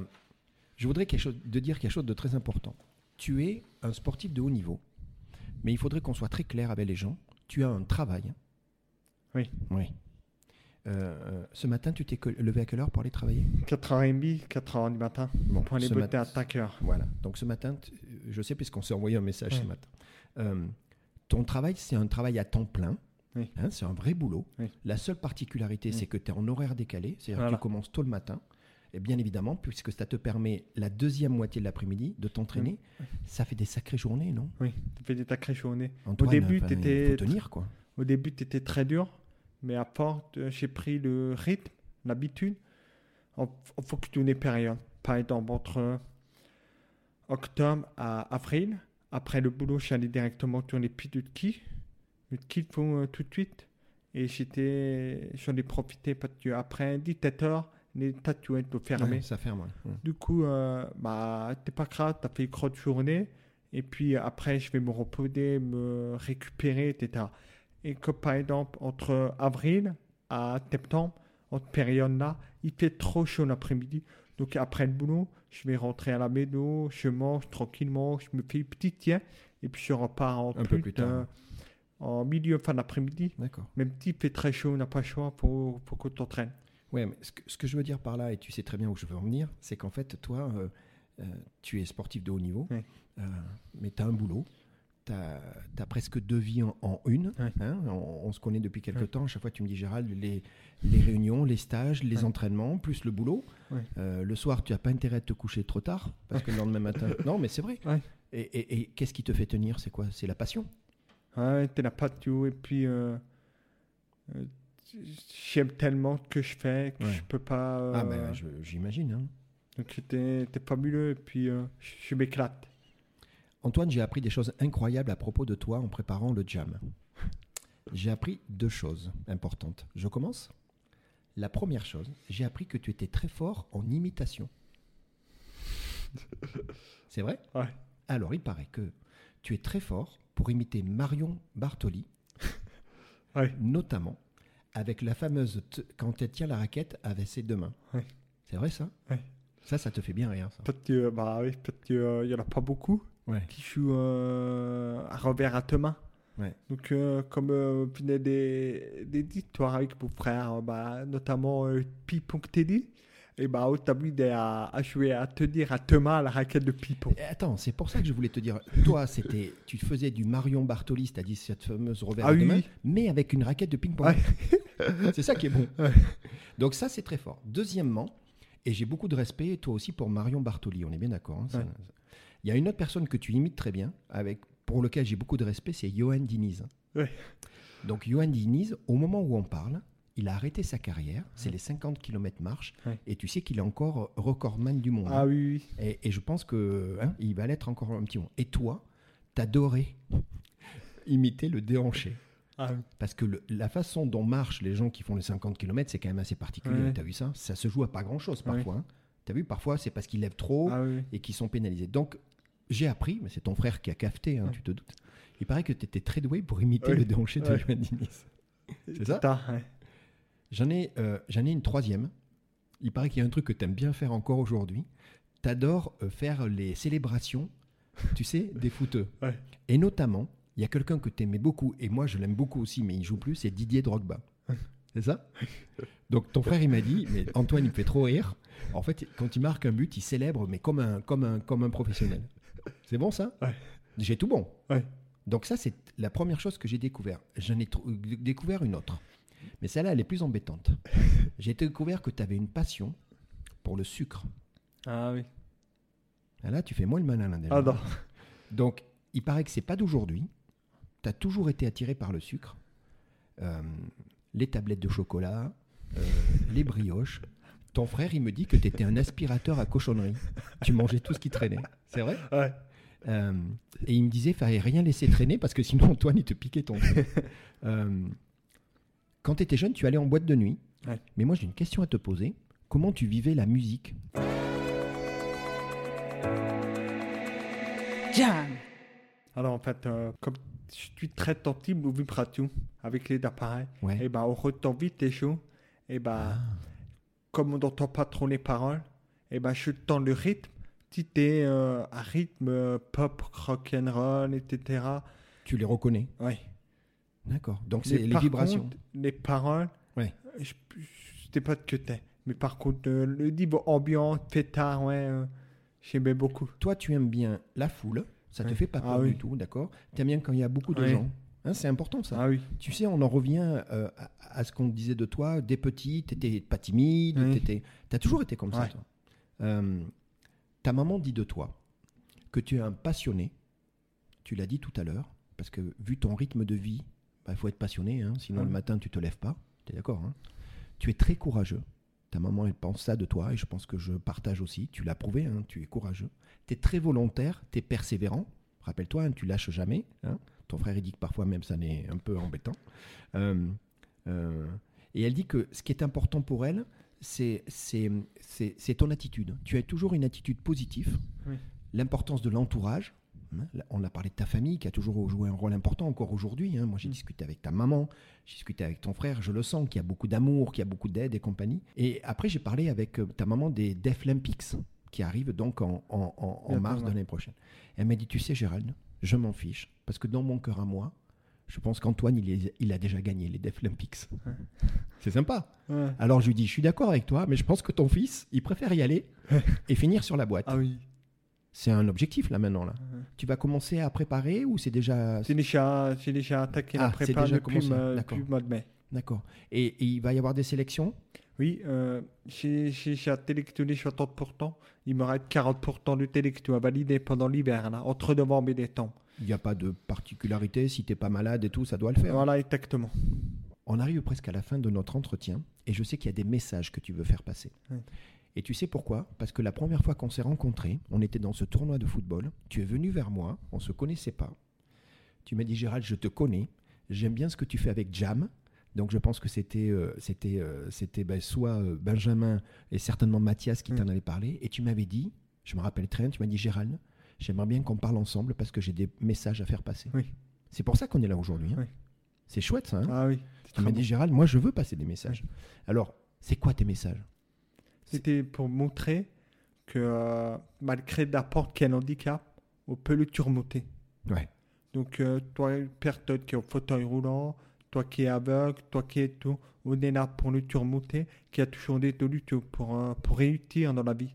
je voudrais quelque chose, de dire quelque chose de très important. Tu es un sportif de haut niveau, mais il faudrait qu'on soit très clair avec les gens. Tu as un travail. Oui. Oui. Euh, euh, ce matin, tu t'es levé à quelle heure pour aller travailler? 4h30, 4h du matin. Bon, Pour aller botter à 5h. Voilà. Donc ce matin, je sais puisqu'on s'est envoyé un message ce matin. Euh, ton travail, c'est un travail à temps plein. Oui. Hein, c'est un vrai boulot. Oui. La seule particularité, Oui. c'est que tu es en horaire décalé. C'est-à-dire Voilà. que tu commences tôt le matin. Et bien évidemment, puisque ça te permet la deuxième moitié de l'après-midi de t'entraîner, ça fait des sacrées journées, non? Oui, tu fais des sacrées journées. Antoine, début, Il faut tenir, quoi. Au début, c'était très dur, mais à force, euh, j'ai pris le rythme, l'habitude, en, en fonction des périodes. Par exemple, entre octobre à avril, après le boulot, je suis allé directement les pistes de ski. Le ski euh, tout de suite. Et j'étais, j'en ai profité parce que après 17 heures, les tatouages sont fermés. Ouais, ça ferme, ouais. Du coup, euh, bah, t'es pas grave, t'as fait une grosse journée. Et puis après, je vais me reposer, me récupérer, etc. Et que par exemple, entre avril à septembre, en cette période-là, il fait trop chaud l'après-midi. Donc après le boulot, je vais rentrer à la maison, je mange tranquillement, je me fais une petite tienne. Et puis je repars en Un peu plus tard. euh, en milieu, fin d'après-midi. D'accord. Même si il fait très chaud, on n'a pas le choix, faut, faut qu'on t'entraîne. Ouais, mais ce que, ce que je veux dire par là, et tu sais très bien où je veux en venir, c'est qu'en fait, toi, euh, euh, tu es sportif de haut niveau, euh, mais tu as un boulot. Tu as, presque deux vies en, en une. Hein, on, on se connaît depuis quelques temps. À chaque fois, tu me dis, Gérald, les, les réunions, les stages, les entraînements, plus le boulot. Le soir, tu n'as pas intérêt à te coucher trop tard, parce que le lendemain matin. Non, mais c'est vrai. Et, et- et qu'est-ce qui te fait tenir? C'est quoi? C'est la passion? Ouais, t'es la patio et puis j'aime tellement ce que je fais que Ouais. je peux pas. euh, Ah, ben, je- j'imagine. hein. Donc c'était fabuleux et puis euh, je, je m'éclate. Antoine, j'ai appris des choses incroyables à propos de toi en préparant le jam. J'ai appris deux choses importantes. Je commence. La première chose, j'ai appris que tu étais très fort en imitation. C'est vrai? Ouais. Alors, il paraît que tu es très fort pour imiter Marion Bartoli, Ouais. notamment avec la fameuse quand elle tient la raquette avec ses deux mains. Ouais. C'est vrai ça? Ouais. Ça, ça te fait bien rire, ça. Peut-être que bah oui, peut-être que, euh, il y en a pas beaucoup Ouais. qui jouent euh, à revers à deux mains. Ouais. Donc euh, comme euh, y a des, des histoires avec mon frère, euh, bah, notamment euh, Pipon Teddy, Et bah, on t'oblige à, à jouer, à tenir à deux mains la raquette de ping-pong. Et Attends, c'est pour ça que je voulais te dire. Toi, c'était, tu faisais du Marion Bartoli, c'est-à-dire cette fameuse revers Ah de oui, main, mais avec une raquette de ping-pong. C'est ça qui est bon. Donc ça, c'est très fort. Deuxièmement, et j'ai beaucoup de respect, toi aussi, pour Marion Bartoli, on est bien d'accord. hein, Ouais. Il y a une autre personne que tu imites très bien, avec, pour lequel j'ai beaucoup de respect, c'est Johan Diniz. Ouais. Donc Johan Diniz, au moment où on parle, il a arrêté sa carrière, c'est les 50 km marche, Ouais. et tu sais qu'il est encore recordman du monde. Ah oui, oui. Et, et je pense que hein, il va l'être encore un petit moment. Et toi, t'adorais imiter le déhanché. Ah, oui. Parce que le- la façon dont marchent les gens qui font les 50 km, c'est quand même assez particulier. Ouais. T'as vu ça? Ça se joue à pas grand-chose Ouais. parfois. hein. T'as vu Parfois, c'est parce qu'ils lèvent trop Ah oui, et qu'ils sont pénalisés. Donc, j'ai appris, mais c'est ton frère qui a cafeté, hein, tu te doutes. Il paraît que tu étais très doué pour imiter le déhanché de. Johan Diniz. C'est ça? J'en ai, euh, j'en ai une troisième. Il paraît qu'il y a un truc que tu aimes bien faire encore aujourd'hui. Tu adores faire les célébrations, tu sais, des footeux. Ouais. Et notamment, il y a quelqu'un que tu aimais beaucoup, et moi je l'aime beaucoup aussi, mais il joue plus, c'est Didier Drogba. C'est ça? Donc ton frère il m'a dit, mais Antoine il me fait trop rire. En fait, quand il marque un but, il célèbre, mais comme un, comme un, comme un professionnel. C'est bon ça? Ouais. J'ai tout bon. Ouais. Donc ça, c'est la première chose que j'ai découvert. J'en ai découvert une autre. Mais celle-là, elle est plus embêtante. J'ai découvert que tu avais une passion pour le sucre. Ah oui. Ah Là, tu fais moins le malin. Là, déjà. Ah non. Donc, il paraît que c'est pas d'aujourd'hui. Tu as toujours été attiré par le sucre. Euh, les tablettes de chocolat, euh, les brioches. Ton frère, il me dit que tu étais un aspirateur à cochonnerie. Tu mangeais tout ce qui traînait. C'est vrai? Ouais. Euh, et il me disait, fallait rien laisser traîner parce que sinon Antoine, il te piquait ton Quand tu étais jeune, tu allais en boîte de nuit. Ouais. Mais moi, j'ai une question à te poser. Comment tu vivais la musique? Jam. Alors en fait, euh, comme je suis très sensible aux vibrations avec les appareils, Ouais. et ben on retend vite les choses. Et ben comme on n'entend pas trop les paroles, et ben je tends le rythme. Si t'es euh, un rythme euh, pop, rock and roll, etc. Tu les reconnais? Ouais. D'accord. Donc, c'est les vibrations. contre, les paroles, Ouais. je, je sais pas de que t'es. Mais par contre, euh, le niveau ambiance, pétard, ouais, euh, j'aimais beaucoup. Toi, tu aimes bien la foule. Ça te Ouais. fait pas peur Ah oui. du tout, d'accord Tu aimes bien quand il y a beaucoup de gens. Hein, c'est important, ça. Ah oui. Tu sais, on en revient euh, à, à ce qu'on disait de toi. Dès petit, tu n'étais pas timide. Oui. Tu as toujours été comme ça, toi. Euh, ta maman dit de toi que tu es un passionné. Tu l'as dit tout à l'heure, parce que vu ton rythme de vie, il faut être passionné, hein, sinon Ouais. le matin, tu te lèves pas. Tu es d'accord hein Tu es très courageux. Ta maman, elle pense ça de toi, et je pense que je partage aussi. Tu l'as prouvé, hein, tu es courageux. Tu es très volontaire, tu es persévérant. Rappelle-toi, hein, tu lâches jamais. hein. Ton frère, il dit que parfois même ça n'est un peu embêtant. Euh, euh, et elle dit que ce qui est important pour elle, c'est ton attitude. Tu as toujours une attitude positive. Oui. L'importance de l'entourage. Hein. On a parlé de ta famille qui a toujours joué un rôle important encore aujourd'hui. hein. Moi, j'ai Mm. discuté avec ta maman, j'ai discuté avec ton frère. Je le sens qu'il y a beaucoup d'amour, qu'il y a beaucoup d'aide et compagnie. Et après, j'ai parlé avec euh, ta maman des Deaflympics qui arrivent donc en, en- en- mars de l'année prochaine. Elle m'a dit, tu sais, Gérald, je m'en fiche parce que dans mon cœur à moi, je pense qu'Antoine, il, a déjà gagné les Deaflympics. C'est sympa. Ouais. Alors je lui dis, je suis d'accord avec toi, mais je pense que ton fils, il préfère y aller et finir sur la boîte. Ah oui. C'est un objectif là maintenant. Là. Ouais. Tu vas commencer à préparer ou c'est déjà... J'ai déjà, j'ai déjà attaqué Ah, la c'est prépa déjà depuis, ma- le mois de mai. D'accord. Et, et il va y avoir des sélections? Oui, euh, j'ai sélectionné 60%. Il me reste 40% de sélection à valider pendant l'hiver, là, entre novembre et décembre. Il n'y a pas de particularité, si t'es pas malade et tout, ça doit le faire. Voilà, exactement. On arrive presque à la fin de notre entretien et je sais qu'il y a des messages que tu veux faire passer. Oui. Et tu sais pourquoi? Parce que la première fois qu'on s'est rencontrés, on était dans ce tournoi de football. Tu es venu vers moi, on ne se connaissait pas. Tu m'as dit Gérald, je te connais, j'aime bien ce que tu fais avec Jam. Donc je pense que c'était euh, c'était euh, c'était ben, soit euh, Benjamin et certainement Mathias qui Mm. t'en avaient parlé. Et tu m'avais dit, je me rappelle très bien, tu m'as dit Gérald, j'aimerais bien qu'on parle ensemble parce que j'ai des messages à faire passer. Oui. C'est pour ça qu'on est là aujourd'hui. hein. Oui. C'est chouette ça. hein Ah oui. tu m'as dit, Gérald, moi je veux passer des messages. Alors, c'est quoi tes messages? C'était pour montrer que euh, malgré n'importe quel handicap, on peut le surmonter. Ouais. Donc, euh, toi, personne qui est en fauteuil roulant, toi qui es aveugle, toi qui es tout, on est là pour le surmonter, qui a toujours des solutions pour, euh, pour réussir dans la vie.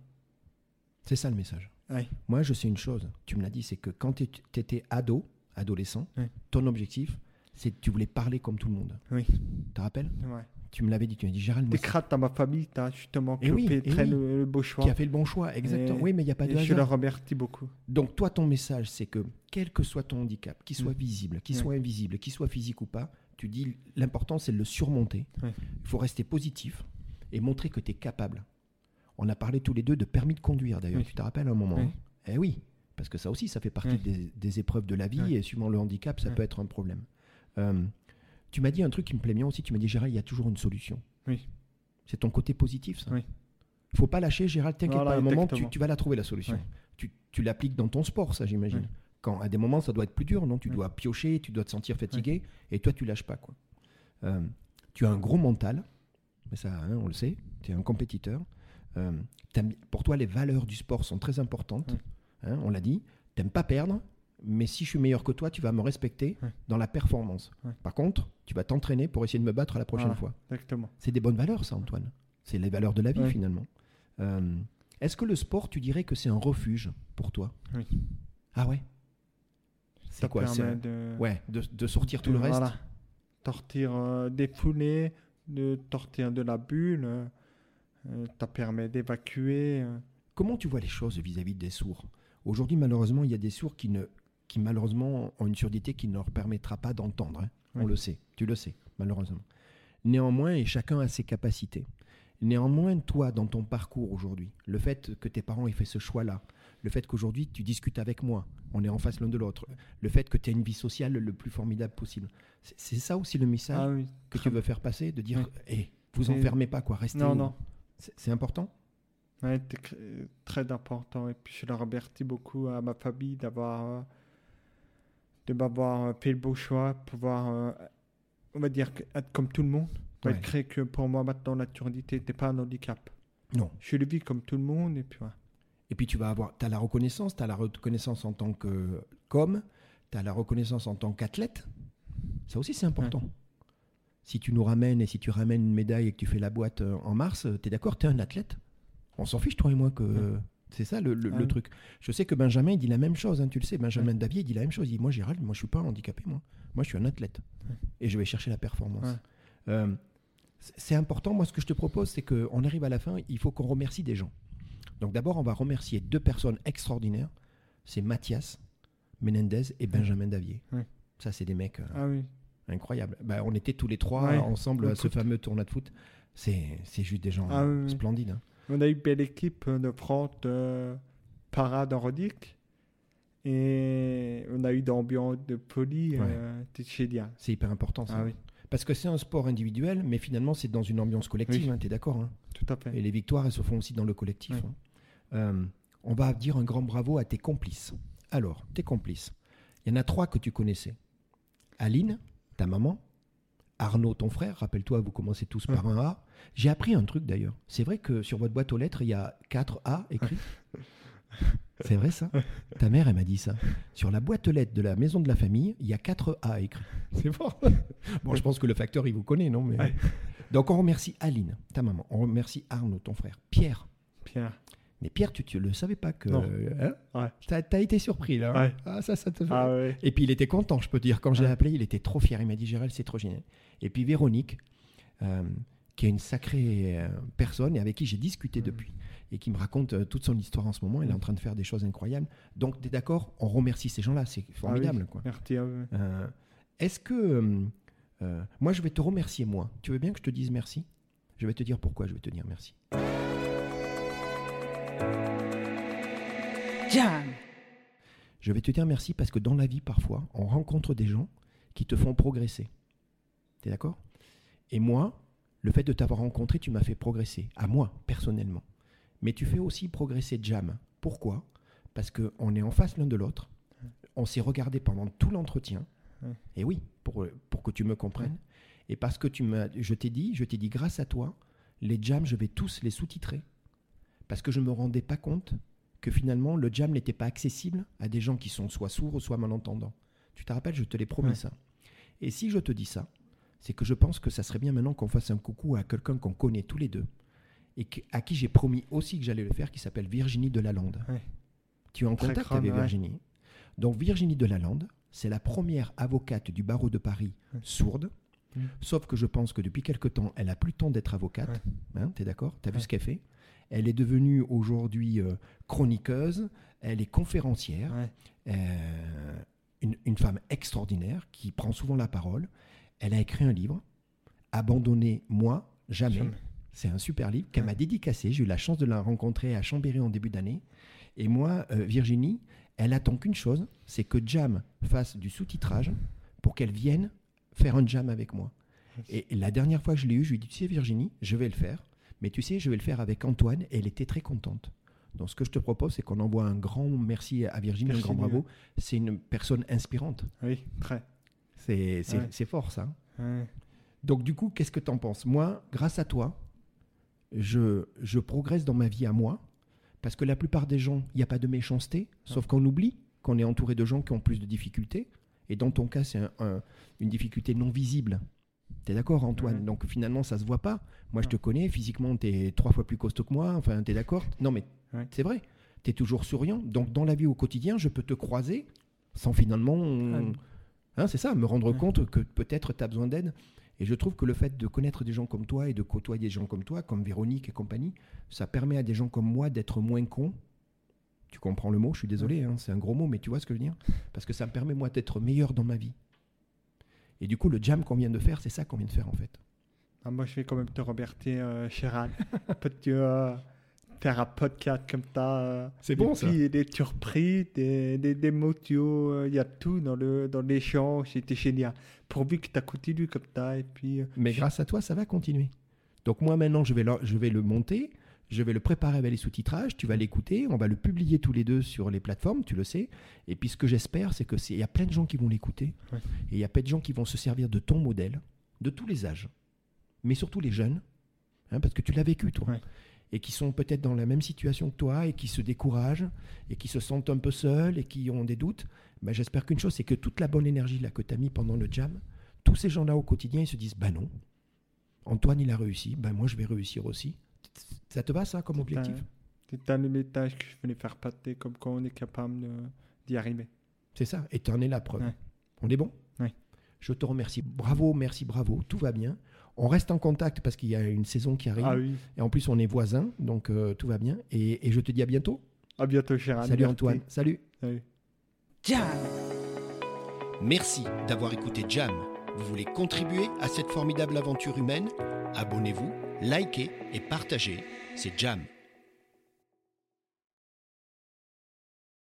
C'est ça le message. Ouais. Moi, je sais une chose, tu me l'as dit, c'est que quand tu étais ado, adolescent, Ouais. ton objectif, c'est que tu voulais parler comme tout le monde. Oui. Tu te rappelles? Ouais. Tu me l'avais dit, tu m'as dit, Gérald, moi, Des crates dans ma famille, tu as justement Eh oui, fait eh très oui. le, le beau choix. qui a fait le bon choix, exactement. Et- oui, mais il n'y a pas de Et je le remercie beaucoup. Donc toi, ton message, c'est que quel que soit ton handicap, qu'il soit Mm. visible, qu'il Ouais. soit invisible, qu'il soit physique ou pas, tu dis l'important, c'est de le surmonter. Il faut rester positif et montrer que tu es capable. On a parlé tous les deux de permis de conduire, d'ailleurs. Tu te rappelles à un moment hein Eh oui, parce que ça aussi, ça fait partie des, des épreuves de la vie et suivant le handicap, ça peut être un problème. Euh, tu m'as dit un truc qui me plaît bien aussi. Tu m'as dit, Gérald, il y a toujours une solution. Oui. C'est ton côté positif, ça. Oui. faut pas lâcher, Gérald. T'inquiète Voilà, pas, à un moment, tu, tu vas la trouver, la solution. Oui. Tu, tu l'appliques dans ton sport, ça, j'imagine. Oui. Quand à des moments, ça doit être plus dur, non? Tu dois piocher, tu dois te sentir fatigué, et toi, tu lâches pas, quoi. Euh, tu as un gros mental, mais ça, hein, on le sait. Tu es un compétiteur. Euh, pour toi, les valeurs du sport sont très importantes. Hein, on l'a dit. T'aimes pas perdre, mais si je suis meilleur que toi, tu vas me respecter dans la performance. Par contre, tu vas t'entraîner pour essayer de me battre la prochaine fois. Exactement. C'est des bonnes valeurs, ça, Antoine. C'est les valeurs de la vie, finalement. Euh, Est-ce que le sport, tu dirais que c'est un refuge pour toi? Oui. Ah ouais? Ça C'est quoi c'est- de, Ouais, de, de sortir tout le reste Voilà. Sortir euh, des foulées, de sortir de la bulle. euh, euh, ça permet d'évacuer. euh. Comment tu vois les choses vis-à-vis des sourds? Aujourd'hui, malheureusement, il y a des sourds qui, ne, qui malheureusement, ont une surdité qui ne leur permettra pas d'entendre. hein. On le sait, tu le sais, malheureusement. Néanmoins, et chacun a ses capacités. Néanmoins, toi, dans ton parcours aujourd'hui, le fait que tes parents aient fait ce choix-là, le fait qu'aujourd'hui tu discutes avec moi, on est en face l'un de l'autre, le fait que tu aies une vie sociale le plus formidable possible, c'est ça aussi le message Ah oui. que tu veux faire passer, de dire, Oui. hé, vous enfermez pas, quoi, restez. Non, non. C'est important? Ouais, euh, très important. Et puis je le remercie beaucoup à ma famille d'avoir euh, de m'avoir euh, fait le beau choix, pouvoir, euh, on va dire, être comme tout le monde. Ouais. Malgré que pour moi maintenant la surdité n'était pas un handicap. Non. Je le vis comme tout le monde et puis. Et puis tu vas avoir, tu as la reconnaissance, tu as la reconnaissance en tant que com, tu as la reconnaissance en tant qu'athlète. Ça aussi c'est important. Si tu nous ramènes et si tu ramènes une médaille et que tu fais la boîte euh, en mars, tu es d'accord, tu es un athlète? On s'en fiche toi et moi que Ouais. C'est ça le, le- Ah truc. Je sais que Benjamin il dit la même chose, hein, tu le sais, Benjamin Davier il dit la même chose, il dit moi Gérald, moi je suis pas handicapé moi. Moi je suis un athlète Ouais. et je vais chercher la performance. Ouais. Euh, c'est- important, moi ce que je te propose c'est qu'on arrive à la fin, il faut qu'on remercie des gens. Donc d'abord, on va remercier deux personnes extraordinaires. C'est Mathias Menendez et Benjamin Davier. Ça, c'est des mecs euh, Ah oui. incroyables. Bah, on était tous les trois ensemble à ce fameux tournoi de foot. C'est c'est juste des gens Ah oui. splendides. hein. On a eu une belle équipe de France de parade nordique. Et on a eu d'ambiance de. Ouais. euh. C'est hyper important ça. Ah oui, Parce que c'est un sport individuel, mais finalement, c'est dans une ambiance collective. Oui. tu es d'accord hein tout à fait. Et les victoires, elles se font aussi dans le collectif. Hein. Euh, on va dire un grand bravo à tes complices. Alors, tes complices. Il y en a trois que tu connaissais. Aline, ta maman. Arnaud, ton frère. Rappelle-toi, vous commencez tous par un A. J'ai appris un truc d'ailleurs. C'est vrai que sur votre boîte aux lettres, il y a 4 A écrits. C'est vrai ça? Ta mère, elle m'a dit ça. Sur la boîte aux lettres de la maison de la famille, il y a 4 A écrits. C'est fort. bon, je pense que le facteur, il vous connaît, non Mais... Ouais. Donc, on remercie Aline, ta maman. On remercie Arnaud, ton frère. Pierre. Pierre. Mais Pierre, tu ne le savais pas que. Non. hein? Ouais. T'as as été surpris là. hein? Ouais. Ah, ça, ça te fait. Ah ouais. Et puis il était content, je peux te dire. Quand je l'ai appelé, il était trop fier. Il m'a dit Gérald, c'est trop génial. Et puis Véronique, euh, qui est une sacrée euh, personne et avec qui j'ai discuté depuis et qui me raconte euh, toute son histoire en ce moment. Elle est en train de faire des choses incroyables. Donc, tu es d'accord On remercie ces gens-là. C'est formidable. Ah oui. quoi. Merci à vous. Euh, Est-ce que. euh, euh, moi, je vais te remercier, moi. Tu veux bien que je te dise merci? Je vais te dire pourquoi je vais te dire merci. Jam. Je vais te dire merci parce que dans la vie, parfois, on rencontre des gens qui te font progresser. T'es d'accord? Et moi, le fait de t'avoir rencontré, tu m'as fait progresser. À moi, personnellement. Mais tu fais aussi progresser Jam. Pourquoi? Parce qu'on est en face l'un de l'autre. On s'est regardé pendant tout l'entretien. Et oui, pour, pour que tu me comprennes. Et parce que tu m'as, je t'ai dit, je t'ai dit, grâce à toi, les jams, je vais tous les sous-titrer. Parce que je ne me rendais pas compte que finalement, le jam n'était pas accessible à des gens qui sont soit sourds ou soit malentendants. Tu te rappelles, je te l'ai promis Ouais. ça. Et si je te dis ça, c'est que je pense que ça serait bien maintenant qu'on fasse un coucou à quelqu'un qu'on connaît tous les deux et que- à qui j'ai promis aussi que j'allais le faire, qui s'appelle Virginie Delalande. Ouais. Tu es en Très contact crâne, avec ouais. Virginie. Donc Virginie Delalande, c'est la première avocate du barreau de Paris Ouais. sourde. Mm. Sauf que je pense que depuis quelque temps, elle a plus le temps d'être avocate. Hein, T'es d'accord? T'as vu Ouais. ce qu'elle fait? Elle est devenue aujourd'hui euh, chroniqueuse. Elle est conférencière. Euh, une, une femme extraordinaire qui prend souvent la parole. Elle a écrit un livre, Abandonner moi, jamais. Jamais. C'est un super livre qu'elle m'a dédicacé. J'ai eu la chance de la rencontrer à Chambéry en début d'année. Et moi, euh, Virginie, elle attend qu'une chose, c'est que Jam fasse du sous-titrage pour qu'elle vienne faire un jam avec moi. Et la dernière fois que je l'ai eu, je lui ai dit, tu sais Virginie, je vais le faire. Mais tu sais, je vais le faire avec Antoine. Et elle était très contente. Donc ce que je te propose, c'est qu'on envoie un grand merci à Virginie, un grand Virginie, bravo. C'est une personne inspirante. Oui, très. C'est Ouais. fort ça. Ouais. Donc du coup, qu'est-ce que tu en penses? Moi, grâce à toi, je, je progresse dans ma vie à moi, parce que la plupart des gens, il n'y a pas de méchanceté, sauf qu'on oublie qu'on est entouré de gens qui ont plus de difficultés. Et dans ton cas, c'est un- un- une difficulté non visible. Tu es d'accord, Antoine? Donc finalement, ça se voit pas. Moi, je te connais, physiquement, tu es trois fois plus costaud que moi. Enfin, tu es d'accord? Non, mais c'est vrai. Tu es toujours souriant. Donc dans la vie au quotidien, je peux te croiser sans finalement... Hein, c'est ça, me rendre Ouais. compte que peut-être tu as besoin d'aide. Et je trouve que le fait de connaître des gens comme toi et de côtoyer des gens comme toi, comme Véronique et compagnie, ça permet à des gens comme moi d'être moins cons. Tu comprends le mot, je suis désolé, hein, c'est un gros mot, mais tu vois ce que je veux dire? Parce que ça me permet moi d'être meilleur dans ma vie. Et du coup, le jam qu'on vient de faire, c'est ça qu'on vient de faire en fait. Ah, moi, je vais quand même te remercier, euh, Gérald. Peux-tu euh, faire un podcast comme ça euh, C'est bon, ça. puis des surprises, des, des, des motos, euh, il y a tout dans le dans l'échange, c'était génial. Pourvu que tu as continué comme ça, et puis... euh, Mais je- grâce à toi, ça va continuer. Donc moi maintenant, je vais le, je vais le monter, je vais le préparer avec les sous-titrages, tu vas l'écouter, on va le publier tous les deux sur les plateformes, tu le sais. Et puis ce que j'espère, c'est que c'est- il y a plein de gens qui vont l'écouter, Ouais. et il y a plein de gens qui vont se servir de ton modèle, de tous les âges, mais surtout les jeunes, hein, parce que tu l'as vécu toi. Ouais. Et qui sont peut-être dans la même situation que toi et qui se découragent et qui se sentent un peu seuls et qui ont des doutes. Ben, J'espère qu'une chose, c'est que toute la bonne énergie là, que tu as mis pendant le jam, tous ces gens-là au quotidien, ils se disent Bah non, Antoine il a réussi, ben moi je vais réussir aussi. Ça te va ça comme objectif? C'est un message que je voulais faire passer, comme quoi on est capable d'y arriver. C'est ça, et tu en es la preuve. Ouais. On est bon? Ouais. Je te remercie. Bravo, merci, bravo, tout va bien. On reste en contact parce qu'il y a une saison qui arrive. Ah oui. Et en plus, on est voisins, donc euh, tout va bien. Et, et je te dis à bientôt. À bientôt, Gérald. Salut. Antoine. Salut. Salut. Merci d'avoir écouté Jam. Vous voulez contribuer à cette formidable aventure humaine? Abonnez-vous, likez et partagez. C'est Jam.